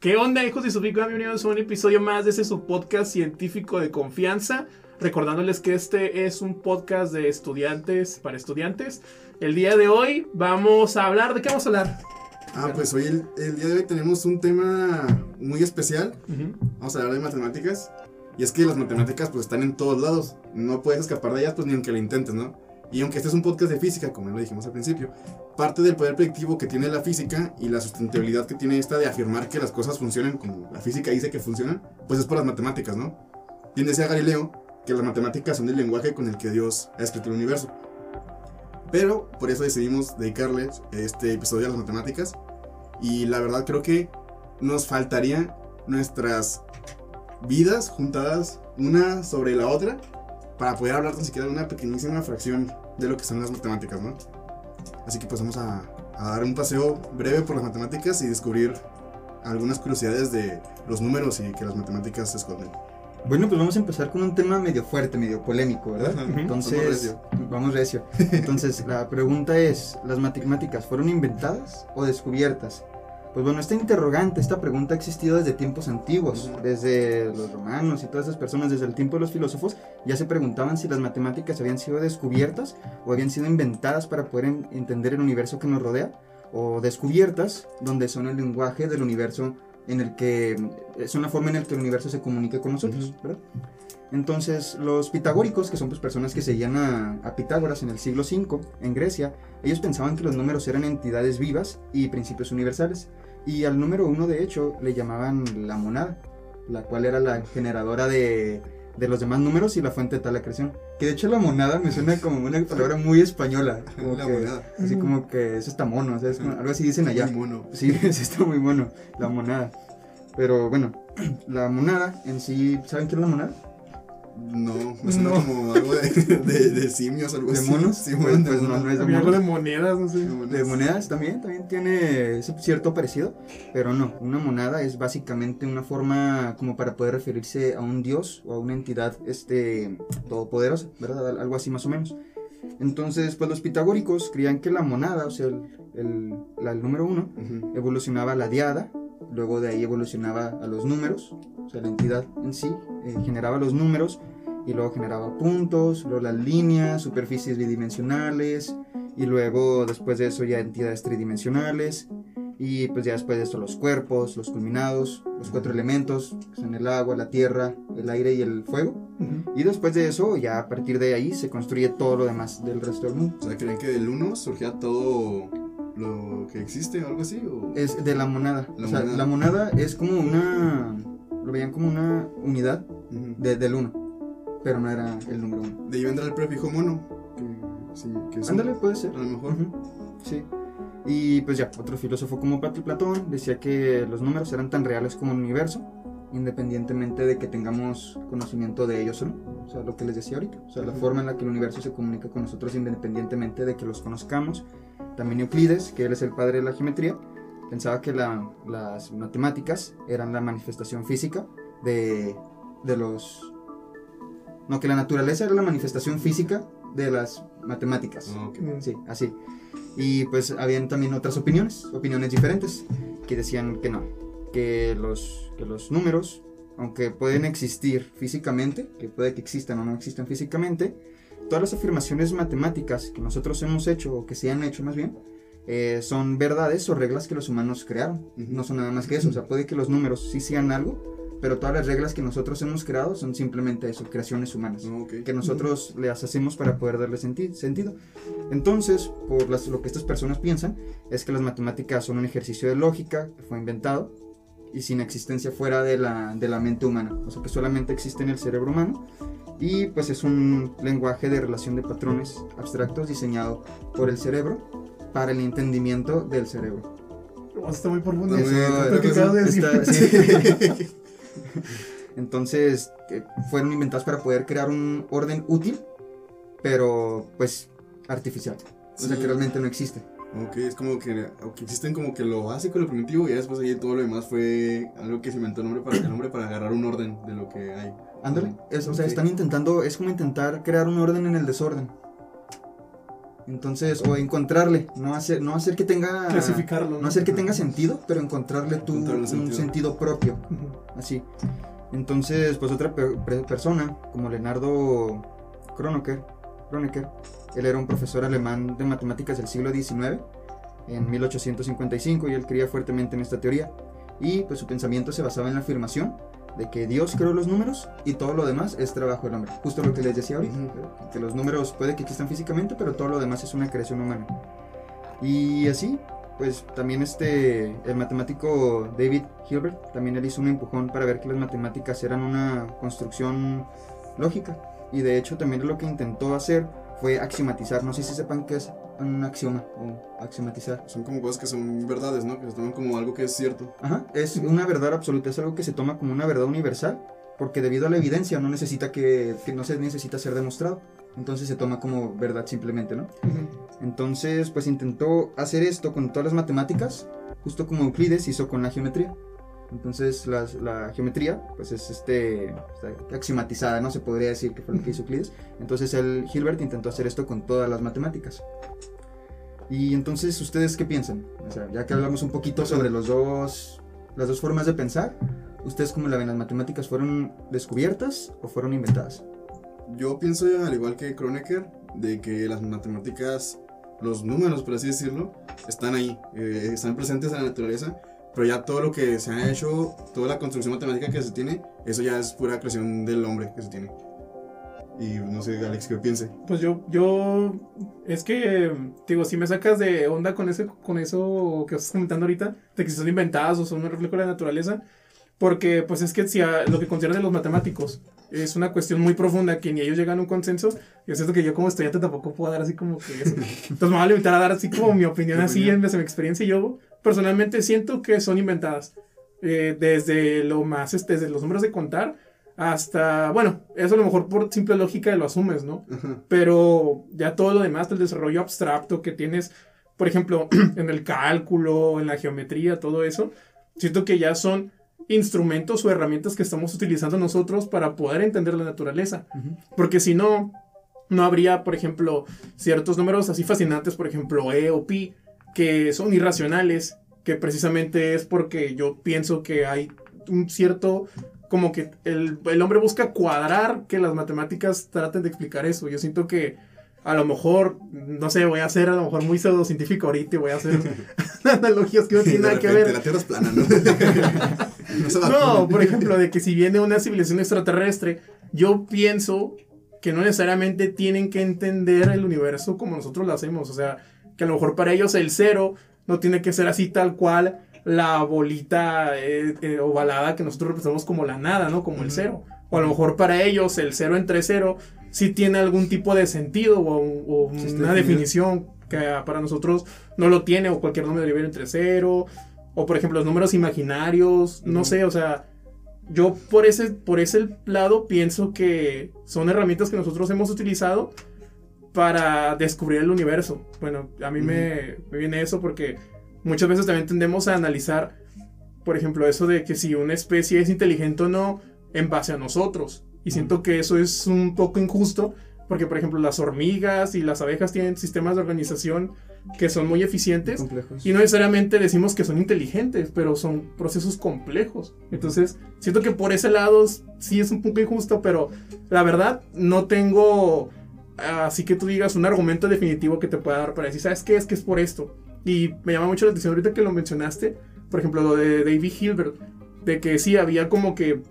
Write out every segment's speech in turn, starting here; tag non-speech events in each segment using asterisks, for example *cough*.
¿Qué onda, hijos de su pico? Bienvenidos a un episodio más de ese su podcast científico de confianza. Recordándoles que este es un podcast de estudiantes para estudiantes. El día de hoy vamos a hablar. ¿De qué vamos a hablar? Ah, pues hoy, el, el día de hoy, tenemos un tema muy especial. Vamos a hablar de matemáticas. Y es que las matemáticas, pues están en todos lados. No puedes escapar de ellas, pues ni aunque lo intentes, ¿no? Y aunque este es un podcast de física, como lo dijimos al principio, parte del poder predictivo que tiene la física y la sustentabilidad que tiene esta de afirmar que las cosas funcionan como la física dice que funcionan, pues es por las matemáticas, ¿no? Bien decía Galileo que las matemáticas son el lenguaje con el que Dios ha escrito el universo. Pero por eso decidimos dedicarles este episodio a las matemáticas. Y la verdad creo que nos faltarían nuestras vidas juntadas una sobre la otra para poder hablar tan siquiera de una pequeñísima fracción de lo que son las matemáticas, ¿no? Así que pues vamos a, a dar un paseo breve por las matemáticas y descubrir algunas curiosidades de los números y que las matemáticas se esconden. Bueno, pues vamos a empezar con un tema medio fuerte, medio polémico, ¿verdad? Ajá, vamos Entonces, recio. vamos recio. Entonces, la pregunta es, ¿las matemáticas fueron inventadas o descubiertas? Pues bueno, esta interrogante, esta pregunta ha existido desde tiempos antiguos, desde los romanos y todas esas personas, desde el tiempo de los filósofos, ya se preguntaban si las matemáticas habían sido descubiertas o habían sido inventadas para poder en- entender el universo que nos rodea, o descubiertas, donde son el lenguaje del universo en el que es una forma en la que el universo se comunica con nosotros. ¿verdad? Entonces, los pitagóricos, que son pues, personas que seguían a, a Pitágoras en el siglo V en Grecia, ellos pensaban que los números eran entidades vivas y principios universales. Y al número uno, de hecho, le llamaban la monada, la cual era la generadora de, de los demás números y la fuente de tal la creación. Que de hecho la monada me suena como una *laughs* palabra muy española. Como La que- monada. Así como que eso está mono, o sea, es como- algo así dicen allá. Muy mono. Sí, *laughs* sí está muy bueno, la monada. Pero bueno, *clears throat* la monada en sí, ¿saben qué es la monada? No, me suena No. como algo de, de, de simios, algo ¿De así. monos? Sí, Pues- bueno, pues no, no es de Había algo monos. de monedas, no sé. De monedas también, también tiene cierto parecido, pero no, una monada es básicamente una forma como para poder referirse a un dios o a una entidad este, todopoderosa, ¿verdad? Al- Algo así más o menos. Entonces, pues los pitagóricos creían que la monada, o sea, el, el- la- el número uno, Ujú. evolucionaba a la diada, luego de ahí evolucionaba a los números, o sea, la entidad en sí eh, generaba los números y luego generaba puntos, luego las líneas, superficies bidimensionales y luego después de eso ya entidades tridimensionales y pues ya después de esto los cuerpos, los culminados, los cuatro elementos, que son el agua, la tierra, el aire y el fuego Ujú. y después de eso ya a partir de ahí se construye todo lo demás del resto del mundo. O sea, ¿creen que del 1 surgía todo lo que existe o algo así? O... Es de la monada. La o sea, monada. la monada es como una. Lo veían como una unidad Ujú. de- del uno. Pero no era el número uno. De ahí vendrá el prefijo mono. Que, sí, que Ándale, puede ser. A lo mejor. Sí. Y pues ya, otro filósofo como Platón decía que los números eran tan reales como el universo, independientemente de que tengamos conocimiento de ellos o no. O sea, lo que les decía ahorita. O sea, la forma en la que el universo se comunica con nosotros independientemente de que los conozcamos. También Euclides, que él es el padre de la geometría, pensaba que la- las matemáticas eran la manifestación física de, de los... No, que la naturaleza era la manifestación física de las matemáticas. Ah, ok. Sí, así. Y pues habían también otras opiniones, opiniones diferentes, que decían que no, que los, que los números, aunque pueden existir físicamente, que puede que existan o no existan físicamente, todas las afirmaciones matemáticas que nosotros hemos hecho, o que se han hecho más bien, eh, son verdades o reglas que los humanos crearon. No son nada más que eso, o sea, puede que los números sí sean algo, pero todas las reglas que nosotros hemos creado son simplemente eso, creaciones humanas Ah, ok. que nosotros las hacemos para poder darle senti- sentido. Entonces, por las- lo que estas personas piensan, es que las matemáticas son un ejercicio de lógica que fue inventado y sin existencia fuera de la, de la mente humana, o sea que solamente existe en el cerebro humano y pues es un lenguaje de relación de patrones abstractos diseñado por el cerebro para el entendimiento del cerebro. Oh, está muy profundo. Eso, de decir. Está- sí. *laughs* *laughs* *laughs* Entonces, que fueron inventados para poder crear un orden útil, pero pues artificial. O sea que realmente no existe. Ok, es como que, que existen como que lo básico, lo primitivo, y después ahí todo lo demás fue algo que se inventó el hombre para, el hombre para agarrar un orden de lo que hay. Ándale. Es- o sea, están intentando, es como intentar crear un orden en el desorden. Entonces, o encontrarle, no hacer, no hacer que tenga... Clasificarlo. No hacer que tenga sentido, pero encontrarle tú Encontrarle un sentido. sentido, propio, así. Entonces, pues otra pe- persona, como Leonardo Kronecker, Kronecker, él era un profesor alemán de matemáticas del siglo XIX, en 1855, y él creía fuertemente en esta teoría. Y pues su pensamiento se basaba en la afirmación de que Dios creó los números y todo lo demás es trabajo del hombre. Justo lo que les decía ahorita, que los números puede que existan físicamente, pero todo lo demás es una creación humana. Y así, pues también este, el matemático David Hilbert, también él hizo un empujón para ver que las matemáticas eran una construcción lógica. Y de hecho también lo que intentó hacer fue axiomatizar, no sé si sepan qué es un axioma o axiomatizar. Son como cosas que son verdades, ¿no? Que se toman como algo que es cierto. Ajá, es una verdad absoluta, es algo que se toma como una verdad universal, porque debido a la evidencia no necesita que, que no se necesita ser demostrado. Entonces se toma como verdad simplemente, ¿no? Entonces, pues intentó hacer esto con todas las matemáticas, justo como Euclides hizo con la geometría. Entonces, las- la geometría, pues es este, está axiomatizada, ¿no? Se podría decir que fue lo que hizo Euclides. Entonces, el Hilbert intentó hacer esto con todas las matemáticas. Y entonces, ¿ustedes qué piensan? O sea, ya que hablamos un poquito sobre los dos, las dos formas de pensar, ¿ustedes cómo la ven? ¿Las matemáticas fueron descubiertas o fueron inventadas? Yo pienso, al igual que Kronecker, de que las matemáticas, los números, por así decirlo, están ahí, eh, están presentes en la naturaleza, pero ya todo lo que se ha hecho, toda la construcción matemática que se tiene, eso ya es pura creación del hombre que se tiene. Y no sé, Alex, ¿qué piense? Pues yo, yo, es que, digo, si me sacas de onda con ese, con eso que estás comentando ahorita, de que son inventadas o son un reflejo de la naturaleza, porque pues es que si a lo que consideran los matemáticos es una cuestión muy profunda que ni ellos llegan a un consenso, y es cierto que yo como estudiante tampoco puedo dar así como que eso. *laughs* Entonces me voy a limitar a dar así como mi opinión así en base a mi experiencia. Yo personalmente siento que son inventadas. Eh, desde lo más, este, desde los números de contar hasta, bueno, eso a lo mejor por simple lógica lo asumes, ¿no? Pero ya todo lo demás, el desarrollo abstracto que tienes, por ejemplo, *clears throat* en el cálculo, en la geometría, todo eso, siento que ya son instrumentos o herramientas que estamos utilizando nosotros para poder entender la naturaleza. Porque si no, no habría, por ejemplo, ciertos números así fascinantes, por ejemplo, E o Pi, que son irracionales, que precisamente es porque yo pienso que hay un cierto, como que el, el hombre busca cuadrar que las matemáticas traten de explicar eso. Yo siento que a lo mejor, no sé, voy a ser a lo mejor muy pseudocientífico ahorita y voy a hacer *laughs* *laughs* analogías que no tienen nada que ver. La Tierra es plana, ¿no? *laughs* no, por ejemplo, de que si viene una civilización extraterrestre, yo pienso que no necesariamente tienen que entender el universo como nosotros lo hacemos. O sea, que a lo mejor para ellos el cero no tiene que ser así tal cual la bolita eh, eh, ovalada que nosotros representamos como la nada, ¿no? Como el cero. O a lo mejor para ellos el cero entre cero sí tiene algún tipo de sentido o, o Sí, está una definición que para nosotros no lo tiene o cualquier número ir entre cero o por ejemplo los números imaginarios, no sé, o sea, yo por ese, por ese lado pienso que son herramientas que nosotros hemos utilizado para descubrir el universo. Bueno, a mí me, me viene eso porque muchas veces también tendemos a analizar, por ejemplo, eso de que si una especie es inteligente o no en base a nosotros. Y siento que eso es un poco injusto porque, por ejemplo, las hormigas y las abejas tienen sistemas de organización que son muy eficientes Complejos. y no necesariamente decimos que son inteligentes, pero son procesos complejos. Entonces, siento que por ese lado sí es un poco injusto, pero la verdad no tengo así que tú digas un argumento definitivo que te pueda dar para decir, ¿sabes qué? Es que es por esto. Y me llama mucho la atención ahorita que lo mencionaste, por ejemplo, lo de David Hilbert, de que sí había como que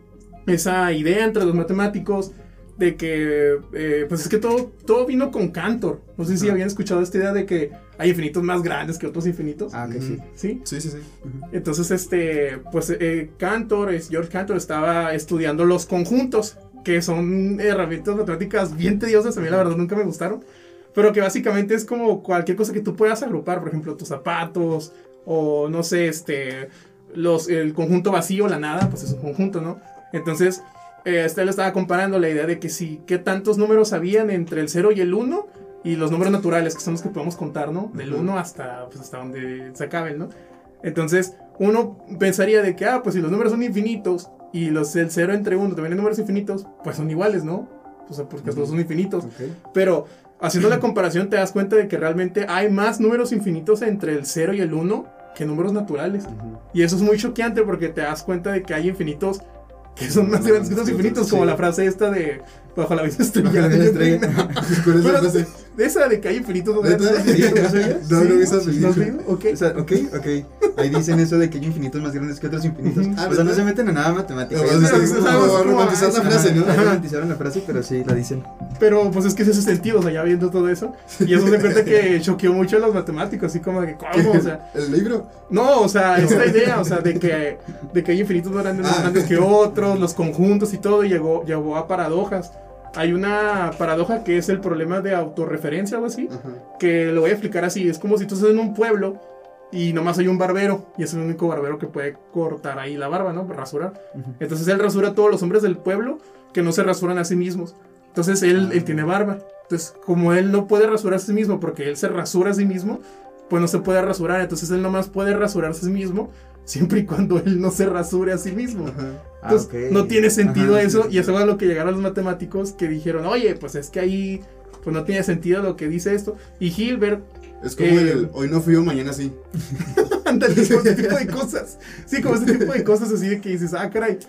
esa idea entre los matemáticos de que, eh, pues es que todo, todo vino con Cantor. No sé si Ajá. habían escuchado esta idea de que hay infinitos más grandes que otros infinitos. Ah, que sí. ¿Sí? Sí, sí, sí. Entonces, este, pues eh, Cantor, es, George Cantor estaba estudiando los conjuntos, que son herramientas matemáticas bien tediosas, a mí la verdad nunca me gustaron, pero que básicamente es como cualquier cosa que tú puedas agrupar, por ejemplo, tus zapatos, o no sé, este, los, el conjunto vacío, la nada, pues es un conjunto, ¿no? Entonces, eh, este le estaba comparando la idea de que si, qué tantos números habían entre el 0 y el 1, y los números naturales, que son los que podemos contar, ¿no? Del Ujú. 1 hasta, pues, hasta donde se acaben, ¿no? Entonces, uno pensaría de que, ah, pues si los números son infinitos y los el 0 entre 1 también hay números infinitos, pues son iguales, ¿no? O sea, porque Ujú. todos son infinitos. Pero haciendo la *clears throat* comparación te das cuenta de que realmente hay más números infinitos entre el 0 y el 1 que números naturales. Y eso es muy choqueante porque te das cuenta de que hay infinitos que son más grandes que los infinitos, como la frase esta de bajo la misma estrella. Bajo la misma estrella. *laughs* *laughs* Con esa Pero, frase. de esa de que hay infinitos. ¿no? ¿Neta? ¿No sabías? No, no vi esa ¿No has película. leído? Ok. O sea, ok, ok. Ahí dicen eso de que hay infinitos más grandes que otros infinitos. Ujú. Ah, o sea, no se meten a nada matemático. No, la frase, ¿no? Romantizaron la frase, pero sí la dicen. Pero pues es que ese es el sentido, o sea, ya viendo todo eso. Y eso se cuenta que *laughs* choqueó mucho a los matemáticos, así como de que, ¿cómo? O sea, El libro. no, o sea, esta idea, o sea, de que, de que hay infinitos más grandes, más Ah. grandes que otros, los conjuntos y todo, y llegó, llegó a paradojas. Hay una paradoja que es el problema de autorreferencia, algo así, Ajá. que lo voy a explicar así. Es como si tú estás en un pueblo y nomás hay un barbero, y es el único barbero que puede cortar ahí la barba, ¿no? Rasurar. Entonces él rasura a todos los hombres del pueblo que no se rasuran a sí mismos. Entonces él, él tiene barba. Entonces, como él no puede rasurar a sí mismo porque él se rasura a sí mismo, pues no se puede rasurar. Entonces él nomás puede rasurarse a sí mismo siempre y cuando él no se rasure a sí mismo. Ajá. Ah, Entonces, ok. no tiene sentido Ajá, eso. sí, sí. Y eso es lo que llegaron los matemáticos que dijeron, oye, pues es que ahí pues no tiene sentido lo que dice esto. Y Hilbert, Es como Eh, el hoy no frío, mañana sí. *laughs* ándale, como ese tipo de cosas. Sí, como ese tipo de cosas así de que dices, ah, caray.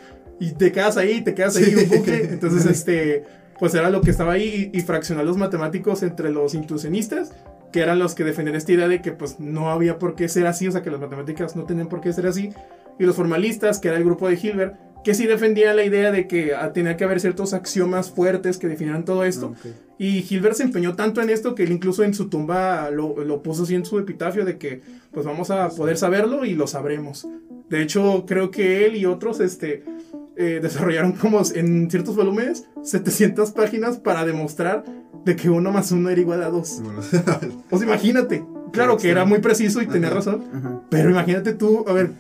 Y te quedas ahí, te quedas ahí, Sí. un bucle. Entonces, *laughs* este, pues era lo que estaba ahí y, y fraccionar los matemáticos entre los intuicionistas, que eran los que defendían esta idea de que pues no había por qué ser así, o sea, que las matemáticas no tenían por qué ser así. Y los formalistas, que era el grupo de Hilbert, que sí defendía la idea de que ah, tenía que haber ciertos axiomas fuertes que definieran todo esto. Ah. Y Hilbert se empeñó tanto en esto que él incluso en su tumba lo, lo puso así en su epitafio de que pues vamos a poder saberlo y lo sabremos. De hecho, creo que él y otros este, eh, desarrollaron como en ciertos volúmenes 700 páginas para demostrar de que uno más uno era igual a dos. Bueno, *laughs* O sea, imagínate. Claro que era muy preciso y tenía Ajá. razón, Ajá. pero imagínate tú, a ver,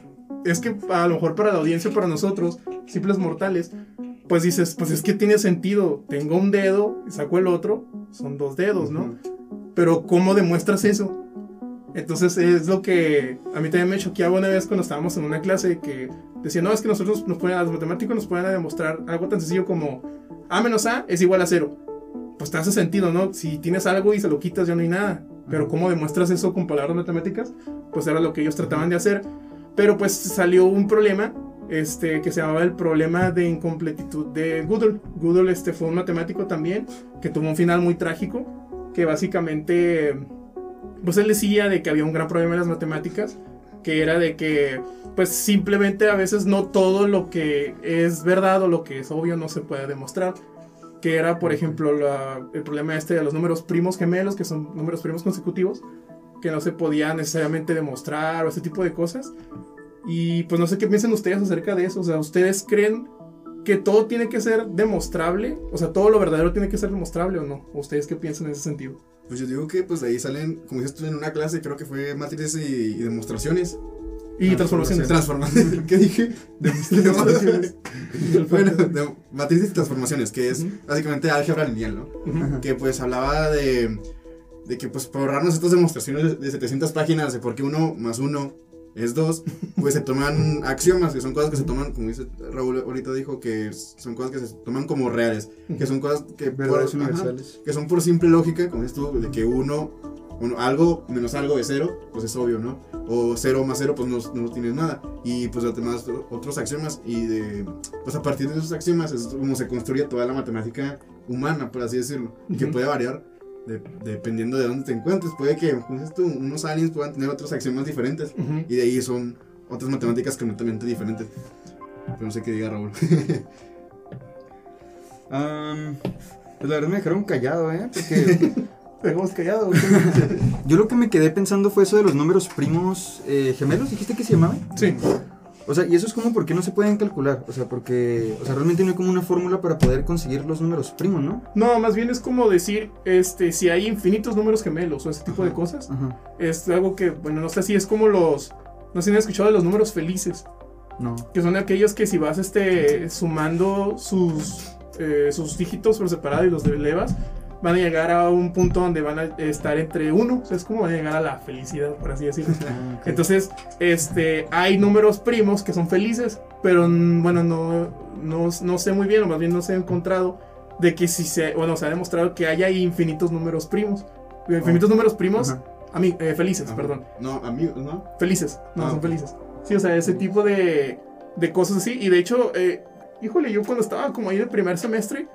es que a lo mejor para la audiencia, para nosotros, simples mortales, pues dices, pues es que tiene sentido. Tengo un dedo y saco el otro, son dos dedos, ¿no? Pero ¿cómo demuestras eso? Entonces es lo que a mí también me choqueaba una vez cuando estábamos en una clase que decía, no, es que nosotros nos pueden, a los matemáticos nos pueden demostrar algo tan sencillo como A menos A es igual a cero. Pues te hace sentido, ¿no? Si tienes algo y se lo quitas ya no hay nada. Pero ¿cómo demuestras eso con palabras matemáticas? Pues era lo que ellos trataban de hacer. Pero pues salió un problema este, que se llamaba el problema de incompletitud de Gödel. Gödel este, fue un matemático también que tuvo un final muy trágico, que básicamente, pues él decía de que había un gran problema en las matemáticas, que era de que, pues simplemente a veces no todo lo que es verdad o lo que es obvio no se puede demostrar. Que era, por ejemplo, la- el problema este de los números primos gemelos, que son números primos consecutivos, que no se podía necesariamente demostrar o ese tipo de cosas. Y pues no sé qué piensan ustedes acerca de eso. O sea, ¿ustedes creen que todo tiene que ser demostrable? O sea, todo lo verdadero tiene que ser demostrable o no? ¿O ustedes qué piensan en ese sentido? Pues yo digo que pues de ahí salen, como dices tú en una clase, creo que fue matrices y, y demostraciones. Y transformaciones. Transformaciones. *laughs* ¿Qué dije? Demostraciones. *laughs* *laughs* bueno, de- matrices y transformaciones, que es básicamente álgebra lineal, ¿no? Que pues hablaba de, de que pues por ahorrarnos estas demostraciones de- de 700 páginas de por qué uno más uno es dos, pues se toman axiomas, que son cosas que se toman, como dice Raúl ahorita dijo, que es- son cosas que se toman como reales, que son cosas que por, ajá, que son por simple lógica, como dices tú, de que uno, uno, algo menos algo de cero, pues es obvio, ¿no? O cero más cero, pues no, no tienes nada. Y pues además otros axiomas, y de, pues a partir de esos axiomas es como se construye toda la matemática humana, por así decirlo, y que puede variar de- dependiendo de dónde te encuentres. Puede que, tú, unos aliens puedan tener otros axiomas diferentes, y de ahí son otras matemáticas completamente diferentes. Pero no sé qué diga Raúl. *laughs* Pues la verdad me dejaron callado, ¿eh? Porque ¿Te *laughs* dejamos callado? *laughs* yo lo que me quedé pensando fue eso de los números primos eh, gemelos, dijiste que se llamaban. sí. O sea, y eso es como porque no se pueden calcular. O sea, porque, o sea, realmente no hay como una fórmula para poder conseguir los números primos, ¿no? No, más bien es como decir, este, si hay infinitos números gemelos o ese tipo de cosas. Ajá. Es algo que, bueno, no sé si es como los... No sé si han escuchado de los números felices. No. Que son aquellos que si vas este, sumando sus, eh, sus dígitos por separado y los elevas, van a llegar a un punto donde van a estar entre uno. O sea, es como van a llegar a la felicidad, por así decirlo. *laughs* Ah, ok. Entonces, este, hay números primos que son felices, pero mm, bueno, no, no, no sé muy bien, o más bien no se ha encontrado de que si se, bueno, se ha demostrado que haya infinitos números primos. Infinitos números primos, a mí, eh, felices, Ajá. perdón. No, amigos, ¿no? Felices, no, Ah, son felices. Sí, o sea, ese tipo de, de cosas así. Y de hecho, eh, híjole, yo cuando estaba como ahí de primer semestre,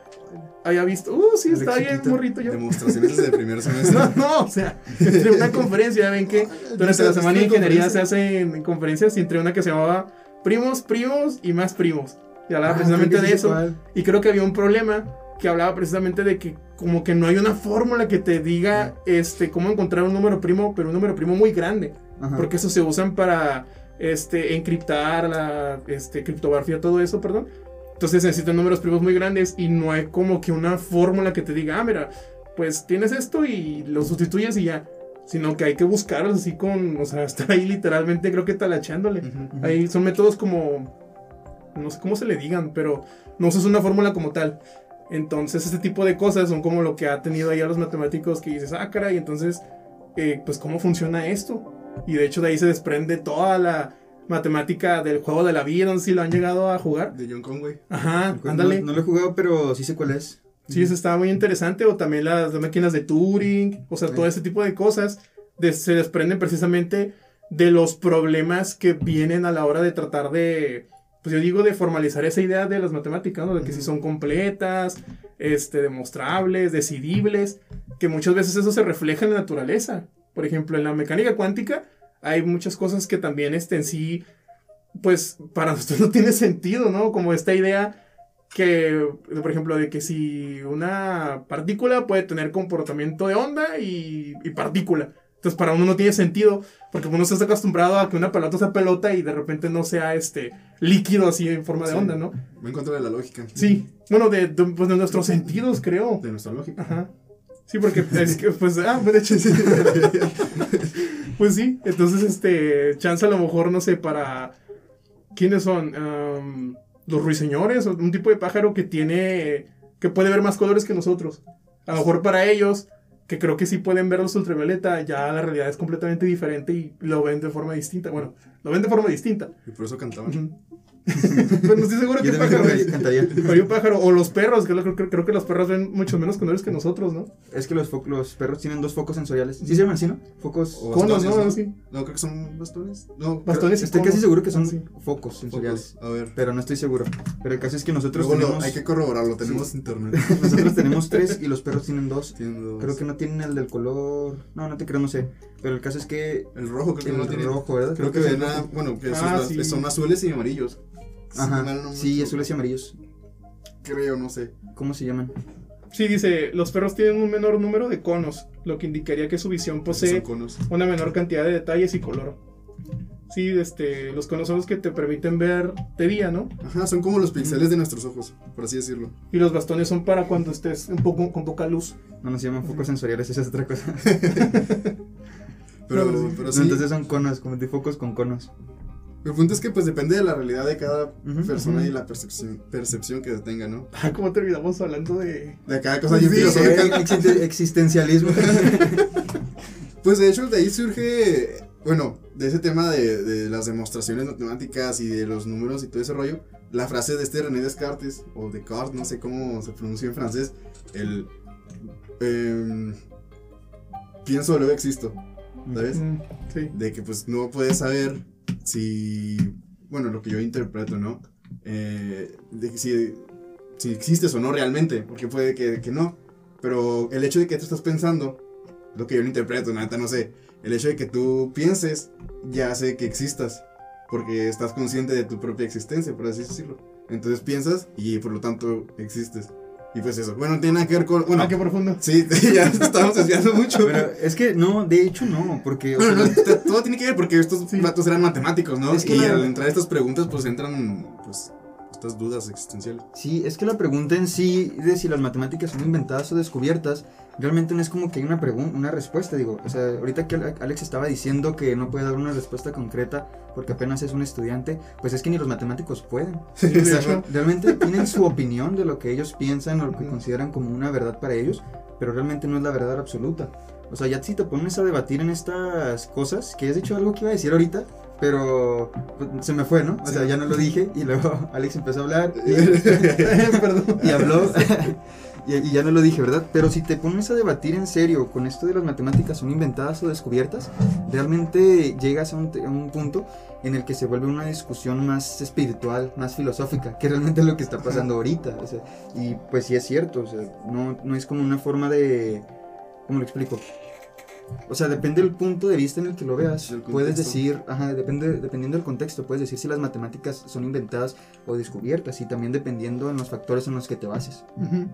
había visto, uh, sí, estaba bien morrito yo. Demostraciones el primer *laughs* semestre. No, no, o sea, entre una conferencia, ven que *laughs* durante la semana de ingeniería se hacen conferencias y entre una que se llamaba primos, primos y más primos. Y hablaba Ah, precisamente de eso. cuál. Y creo que había un problema que hablaba precisamente de que como que no hay una fórmula que te diga este cómo encontrar un número primo, pero un número primo muy grande, Ajá. porque eso se usan para este encriptar la este criptografía todo eso, perdón. Entonces necesitan números primos muy grandes y no hay como que una fórmula que te diga, ah, mira, pues tienes esto y lo sustituyes y ya. Sino que hay que buscarlos así con, o sea, *laughs* estar ahí literalmente creo que talachándole. Ujú. Ahí son métodos como. No sé cómo se le digan, pero no usas una fórmula como tal. Entonces, este tipo de cosas son como lo que ha tenido ahí a los matemáticos que dices, ah, caray, entonces, eh, pues, ¿cómo funciona esto? Y de hecho, de ahí se desprende toda la matemática del juego de la vida, no sé si lo han llegado a jugar. De John Conway. Ajá, No- ándale. No, lo he jugado, pero sí sé cuál es. Sí, eso estaba muy interesante. O también las, las máquinas de Turing. O sea, Sí. todo ese tipo de cosas de- se desprenden precisamente de los problemas que vienen a la hora de tratar de, pues yo digo, de formalizar esa idea de las matemáticas, ¿no? De que si Ujú. son completas, este, demostrables, decidibles, que muchas veces eso se refleja en la naturaleza. Por ejemplo, en la mecánica cuántica hay muchas cosas que también este, en sí, pues para *laughs* nosotros no tiene sentido, ¿no? Como esta idea que, por ejemplo, de que si una partícula puede tener comportamiento de onda y, y partícula. Entonces, para uno no tiene sentido, porque uno está acostumbrado a que una pelota sea pelota y de repente no sea este líquido así en forma de Sí. onda, ¿no? Va en contra de la lógica. Sí, bueno, de, de, pues, de nuestros sentidos, creo. De nuestra lógica. Ajá. Sí, porque es que, pues, ah, pues, de hecho, sí. *laughs* pues sí, entonces, este, chance a lo mejor, no sé, para, ¿quiénes son? Los ruiseñores, un tipo de pájaro que tiene, que puede ver más colores que nosotros. A lo mejor para ellos, que creo que sí pueden ver los ultravioleta, ya la realidad es completamente diferente y lo ven de forma distinta. Bueno, lo ven de forma distinta. Y por eso cantaban. Pero no estoy seguro también pájaro que es. *laughs* Hay un pájaro, o los perros, que lo- creo, creo que los perros ven mucho menos colores que nosotros, ¿no? Es que los, fo- los perros tienen dos focos sensoriales. ¿Sí se llaman así, no? Focos. O Conos, bastones, ¿no? Sí. No, creo que son bastones. No, Bastones Estoy conos. casi seguro que son Ah, sí. focos sensoriales. focos. A ver. Pero no estoy seguro. Pero el caso es que nosotros Luego tenemos. hay que corroborarlo, tenemos internet. *laughs* Nosotros tenemos tres y los perros tienen dos. Tienen dos. Creo que no tienen el del color. No, no te creo, no sé. Pero el caso es que. El rojo creo que El no tiene. rojo, ¿verdad? Creo que sí. ven a, bueno, que Ah, sí. son azules y amarillos. Si Ajá. mal no Sí, azules y amarillos. Creo, no sé. ¿Cómo se llaman? Sí, dice, los perros tienen un menor número de conos, lo que indicaría que su visión posee conos. una menor cantidad de detalles y color. Sí, este, los conos son los que te permiten ver de día, ¿no? Ajá, son como los píxeles de nuestros ojos, por así decirlo. Y los bastones son para cuando estés un poco con poca luz. No, no se llaman focos sensoriales, esa es otra cosa. *laughs* Pero, No, pero sí. pero No, sí. entonces son conos, como de focos con conos. El punto es que pues depende de la realidad de cada persona y la percepción, percepción que tenga, ¿no? Ah, ¿cómo terminamos hablando de...? De cada cosa Sí. Eh, existe- existencialismo. *laughs* Pues de hecho de ahí surge, bueno, de ese tema de, de las demostraciones matemáticas y de los números y todo ese rollo, la frase de este René Descartes, o Descartes, no sé cómo se pronuncia en francés, el... em, pienso, luego existo, ¿sabes? Sí. de que pues no puedes saber si, bueno, lo que yo interpreto, ¿no? Eh, si, si existes o no realmente, porque puede que, que no, pero el hecho de que tú estás pensando, lo que yo lo interpreto, neta, no sé, el hecho de que tú pienses ya hace que existas, porque estás consciente de tu propia existencia, por así decirlo. Entonces piensas y por lo tanto existes. Y pues eso, bueno, no tiene nada que ver con... Bueno, ah, qué profundo. sí, *laughs* ya nos estamos desviando mucho. Pero es que no, de hecho no, porque. o Bueno, sea, no, t- todo tiene que ver porque estos Sí. eran matemáticos, ¿no? Es que y la- al entrar estas preguntas, pues entran, pues, estas dudas existenciales. Sí, es que la pregunta en sí de si las matemáticas son inventadas o descubiertas, realmente no es como que hay una pregunta, una respuesta, digo. O sea, ahorita que Ale- Alex estaba diciendo que no puede dar una respuesta concreta porque apenas es un estudiante, pues es que ni los matemáticos pueden. *laughs* Sí, O sea, realmente tienen su *laughs* opinión de lo que ellos piensan o lo que consideran como una verdad para ellos, pero realmente no es la verdad absoluta. O sea, ya si te pones a debatir en estas cosas, que de hecho algo que iba a decir ahorita, pero pues, se me fue, ¿no? O sea, Sí. ya no lo dije y luego *laughs* Alex empezó a hablar y, y habló. Y, y ya no lo dije, ¿verdad? Pero si te pones a debatir en serio con esto de las matemáticas son inventadas o descubiertas, realmente llegas a un, te- a un punto en el que se vuelve una discusión más espiritual, más filosófica, que realmente es lo que está pasando ahorita. o sea, y pues sí es cierto, o sea, no, no es como una forma de... ¿Cómo lo explico? O sea, depende del punto de vista en el que lo veas. Puedes decir, ajá, depende, dependiendo del contexto, puedes decir si las matemáticas son inventadas o descubiertas y también dependiendo en los factores en los que te bases. Ujú.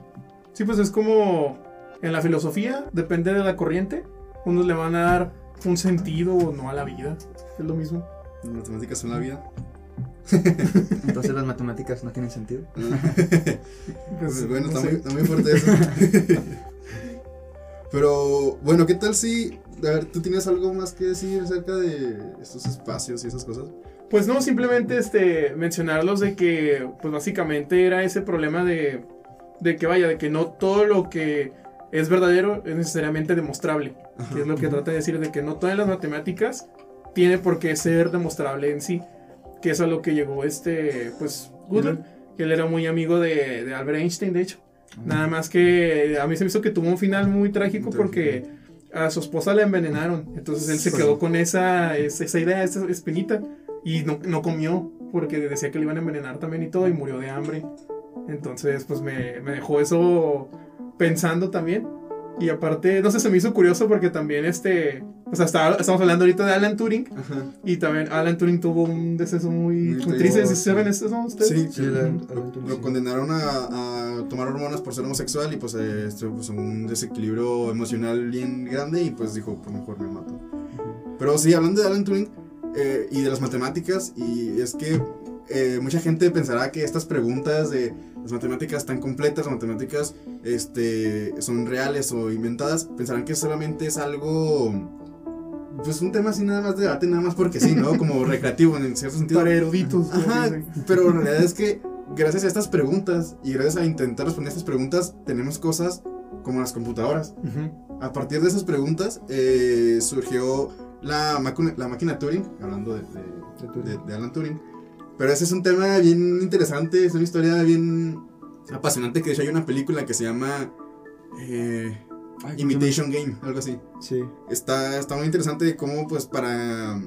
Sí, pues es como en la filosofía, depende de la corriente. Unos le van a dar un sentido o no a la vida. Es lo mismo. Las matemáticas son la vida. *laughs* Entonces las matemáticas no tienen sentido. *laughs* Pues, bueno, no está, muy, está muy fuerte eso. *laughs* Pero, bueno, ¿qué tal si... A ver, ¿tú tienes algo más que decir acerca de estos espacios y esas cosas? Pues no, simplemente este, mencionarlos de que, pues básicamente era ese problema de, de que vaya, de que no todo lo que es verdadero es necesariamente demostrable. Ajá. Que es lo que trata de decir, de que no todas las matemáticas tiene por qué ser demostrable en sí. Que es a lo que llegó este, pues, Goodman, que él era muy amigo de, de Albert Einstein, de hecho. Nada más que a mí se me hizo que tuvo un final muy trágico porque a su esposa la envenenaron. Entonces él se quedó con esa, esa, esa idea, esa espinita. Y no, no comió porque decía que le iban a envenenar también y todo y murió de hambre. Entonces pues me, me dejó eso pensando también. Y aparte, no sé, se me hizo curioso porque también este... O sea, está- estamos hablando ahorita de Alan Turing. Ajá. Y también Alan Turing tuvo un deceso muy, Muy muy triste. ¿Sí ¿Saben esto no, ustedes? Sí, Sí, la- Lo, lo condenaron a, a tomar hormonas por ser homosexual y pues, eh, este, pues un desequilibrio emocional bien grande y pues dijo, pues mejor me mato. Pero sí, hablando de Alan Turing eh, y de las matemáticas, y es que eh, mucha gente pensará que estas preguntas de las matemáticas tan completas, las matemáticas este, son reales o inventadas, pensarán que solamente es algo, pues un tema así nada más de debate, nada más porque sí, ¿no? Como *laughs* recreativo en cierto sentido. Para eruditos. Ajá, pero en realidad es que gracias a estas preguntas y gracias a intentar responder estas preguntas, tenemos cosas como las computadoras. Ujú. A partir de esas preguntas eh, surgió la, la máquina Turing, hablando de, de- de- de Alan Turing. Pero ese es un tema bien interesante, es una historia bien apasionante, que de hecho hay una película que se llama eh, Ay, Imitation Game, algo así. Sí. Está, está muy interesante cómo, pues, para.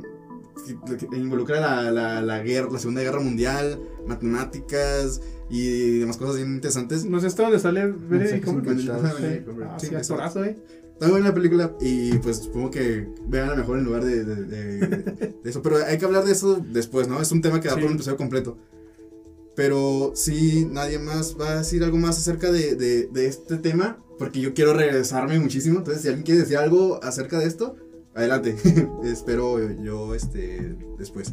que- que Involucra la, la, la guerra, la Segunda Guerra Mundial, matemáticas y demás cosas bien interesantes. No sé hasta dónde sale Benedict sí, Cumberbatch. *laughs* Ah, sí, actorazo, eh. Está buena la película y, pues, supongo que vean a mejor en lugar de, de, de- *laughs* de eso. Pero hay que hablar de eso después, ¿no? Es un tema que da Sí. por un episodio completo. Pero si nadie más va a decir algo más acerca de, de, de este tema, porque yo quiero regresarme muchísimo. Entonces, si alguien quiere decir algo acerca de esto, adelante. *laughs* Espero yo este después.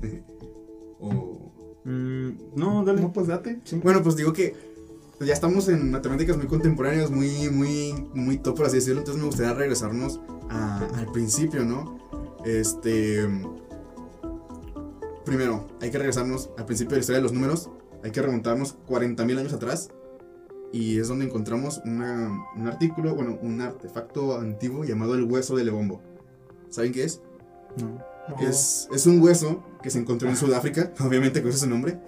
*laughs* o... Mm, no, dale. No, pues date. Bueno, pues digo que ya estamos en matemáticas muy contemporáneas, muy, muy, muy top, por así decirlo. Entonces me gustaría regresarnos a- al principio, ¿no? Este. Primero, hay que regresarnos al principio de la historia de los números. Hay que remontarnos 40.000 años atrás. Y es donde encontramos una- un artículo, bueno, un artefacto antiguo llamado el hueso de Lebombo. ¿Saben qué es? No. No. Es, es un hueso que se encontró en Sudáfrica, *laughs* obviamente con ese nombre,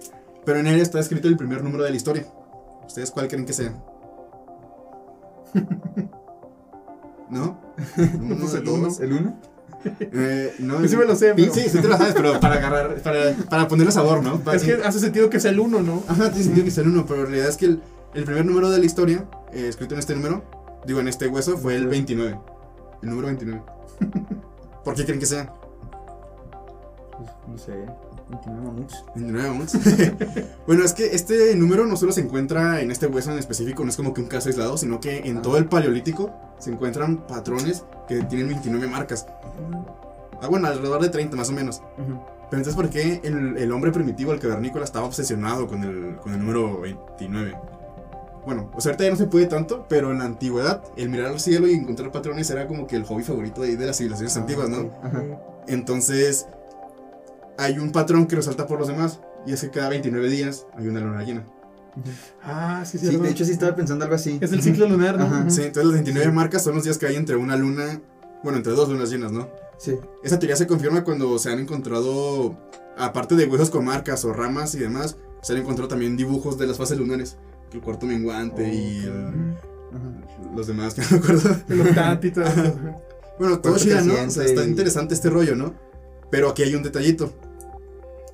pero en él está escrito el primer número de la historia. ¿Ustedes cuál creen que sea? *laughs* ¿No? Uno, Pues el dos. ¿El uno? Eh, no, Yo sí me lo sé, Sí, pero- sí, sí te lo sabes, pero para agarrar, para, para ponerle sabor, ¿no? Para- Es que hace sentido que sea el uno, ¿no? Ajá, tiene sentido que sea el uno, pero en realidad es que el, el primer número de la historia, eh, escrito en este número, digo, en este hueso, fue el 29. El número 29. *laughs* ¿Por qué creen que sea? Pues, no sé. 29 mamuts. 29 mamuts. bueno, es que este número no solo se encuentra en este hueso en específico, no es como que un caso aislado, sino que en Ah. todo el paleolítico se encuentran patrones que tienen 29 marcas. Ah, bueno, alrededor de 30 más o menos. Pero entonces, ¿por qué el, el hombre primitivo, el cavernícola, estaba obsesionado con el, con el número 29? Bueno, o sea, ahorita ya no se puede tanto, pero en la antigüedad, el mirar al cielo y encontrar patrones era como que el hobby favorito de, las civilizaciones antiguas, ¿no? Ajá. Entonces, hay un patrón que resalta por los demás, y es que cada 29 días hay una luna llena. Ah, sí, Sí, sí. de hecho sí estaba pensando algo así. Es el ciclo lunar, ¿no? Ajá. Sí, entonces las 29 marcas son los días que hay entre una luna, bueno, entre dos lunas llenas, ¿no? Sí. Esa teoría se confirma cuando se han encontrado, aparte de huesos con marcas o ramas y demás, se han encontrado también dibujos de las fases lunares. El cuarto menguante y el- Ajá. Los demás, que *laughs* no me acuerdo. El octante. Bueno, todo chida, ¿no? O sea, está interesante este rollo, ¿no? Pero aquí hay un detallito.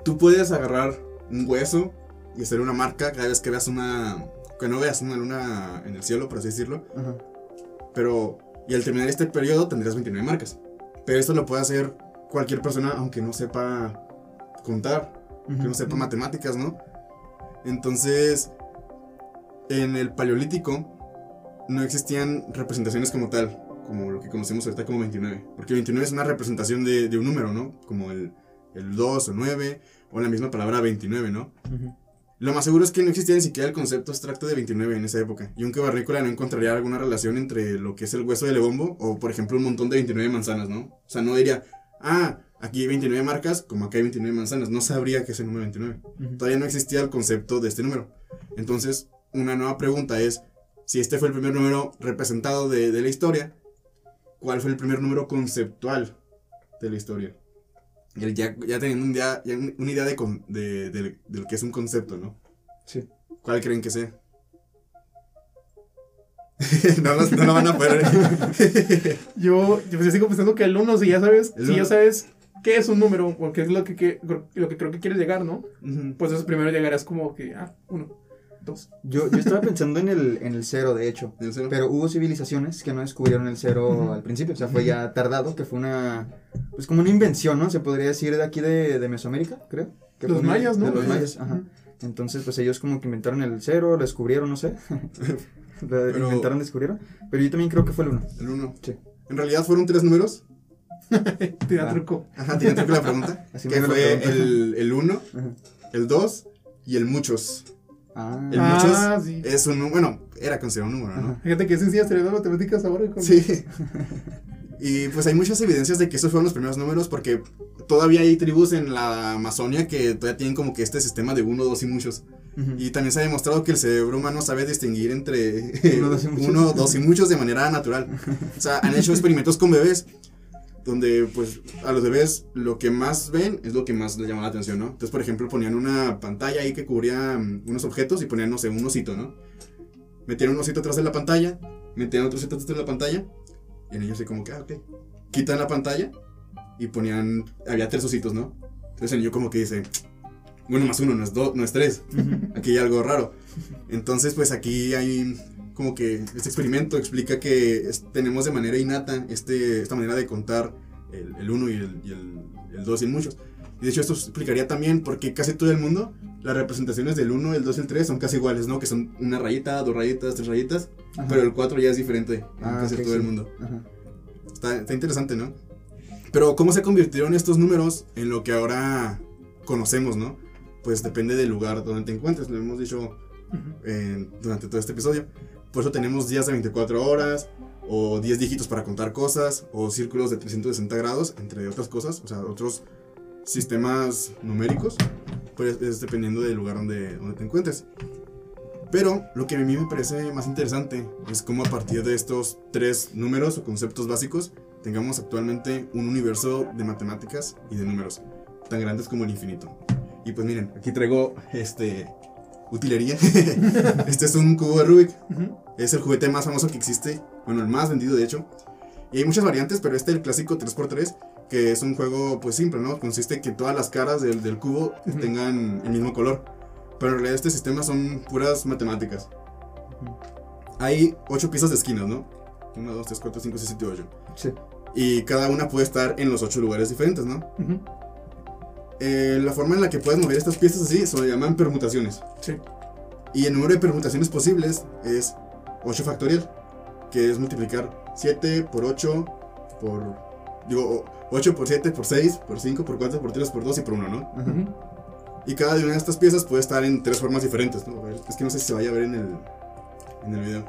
Tú puedes agarrar un hueso y hacer una marca cada vez que veas una. Que no veas una luna en el cielo, por así decirlo. Pero. Y al terminar este periodo tendrías 29 marcas. Pero esto lo puede hacer cualquier persona, aunque no sepa contar, que no sepa matemáticas, ¿no? Entonces. En el paleolítico no existían representaciones como tal, como lo que conocemos ahorita como 29. Porque 29 es una representación de, de un número, ¿no? Como el, el 2 o 9, o la misma palabra 29, ¿no? Lo más seguro es que no existía ni siquiera el concepto abstracto de 29 en esa época. Y un cavernícola no encontraría alguna relación entre lo que es el hueso de lebombo o, por ejemplo, un montón de 29 manzanas, ¿no? O sea, no diría, ah, aquí hay 29 marcas, como acá hay 29 manzanas. No sabría que es el número 29. Ujú. Todavía no existía el concepto de este número. Entonces, una nueva pregunta es, si este fue el primer número representado de, de la historia, ¿cuál fue el primer número conceptual de la historia? El ya, ya teniendo un ya un- una idea de, con- de, de- de lo que es un concepto, ¿no? Sí. ¿Cuál creen que sea? *laughs* no, lo- no lo van a poder. *laughs* Yo, yo pues, sigo pensando que el 1, si ya sabes, El si ya uno. sabes qué es un número, o qué es lo que, que- lo que creo que quieres llegar, ¿no? Pues eso primero llegarás como que, ah, 1, 2. Yo, yo estaba pensando en el, en el cero, de hecho. ¿En serio? Pero hubo civilizaciones que no descubrieron el cero Ujú. al principio. O sea, fue ya tardado, que fue una. Pues como una invención, ¿no? Se podría decir de aquí de, de Mesoamérica, creo. Que Los una- mayas, ¿no? De los mayas, ajá. Entonces, pues ellos como que inventaron el cero, lo descubrieron, no sé. *laughs* lo Pero- inventaron, descubrieron. Pero yo también creo que fue el uno. El 1. Sí. En realidad fueron tres números. *laughs* Te da Ah. truco. Ajá, tiene truco la pregunta. *laughs* Así que fue el, el 1, Ajá. el 2 y el muchos. Ah, El Ah, muchos sí. es un bueno, era considerado un número, ¿no? Ajá. Fíjate que es sencilla estudiando matemáticas ahora. Con... Sí. *laughs* Y pues hay muchas evidencias de que esos fueron los primeros números porque todavía hay tribus en la Amazonia que todavía tienen como que este sistema de uno, dos y muchos. Y también se ha demostrado que el cerebro humano sabe distinguir entre Uno, dos y *laughs* muchos. uno, dos y muchos de manera natural. O sea, han hecho *laughs* experimentos con bebés donde pues a los bebés lo que más ven es lo que más les llama la atención, ¿no? Entonces, por ejemplo, ponían una pantalla ahí que cubría mm, unos objetos y ponían, no sé, un osito, ¿no? Metían un osito atrás de la pantalla, metían otro osito atrás de la pantalla y en ellos así como que, ah, ok. Quitan la pantalla y ponían, había tres ositos, ¿no? Entonces el niño como que dice, bueno, más uno no es dos, no es tres. Aquí hay algo raro. Entonces, pues aquí hay como que este experimento explica que es- tenemos de manera innata este, esta manera de contar el 1 y el 2 y el muchos. Y de hecho esto explicaría también por qué casi todo el mundo las representaciones del 1, el 2 y el 3 son casi iguales, ¿no? Que son una rayita, dos rayitas, tres rayitas, Ajá. pero el 4 ya es diferente en Ah, casi ok, todo el sí. mundo. Ajá. Está, está interesante, ¿no? Pero ¿cómo se convirtieron estos números en lo que ahora conocemos, ¿no? Pues depende del lugar donde te encuentres, lo hemos dicho eh, durante todo este episodio. Por eso tenemos días de 24 horas, o 10 dígitos para contar cosas, o círculos de 360 grados, entre otras cosas, o sea, otros sistemas numéricos, pues es dependiendo del lugar donde, donde te encuentres. Pero lo que a mí me parece más interesante es cómo a partir de estos tres números o conceptos básicos tengamos actualmente un universo de matemáticas y de números tan grandes como el infinito. Y pues miren, aquí traigo este utilería. *laughs* este es un cubo de Rubik. Ujú. Es el juguete más famoso que existe. Bueno, el más vendido de hecho. Y hay muchas variantes, pero este el clásico 3x3, que es un juego pues simple, ¿no? Consiste en que todas las caras del, del cubo Ujú. tengan el mismo color. Pero en realidad este sistema son puras matemáticas. Hay 8 piezas de esquinas, ¿no? 1, 2, 3, 4, 5, 6, 7, 8. Sí. Y cada una puede estar en los 8 lugares diferentes, ¿no? Ujú. Eh, la forma en la que puedes mover estas piezas así se le llaman permutaciones. Sí. Y el número de permutaciones posibles es 8 factorial, que es multiplicar 7 por 8 por. Digo, 8 por 7 por 6 por 5 por 4 por 3 por 2 y por 1, ¿no? Ajá. Ujú. Y cada una de estas piezas puede estar en tres formas diferentes, ¿no? Es que no sé si se vaya a ver en el, en el video.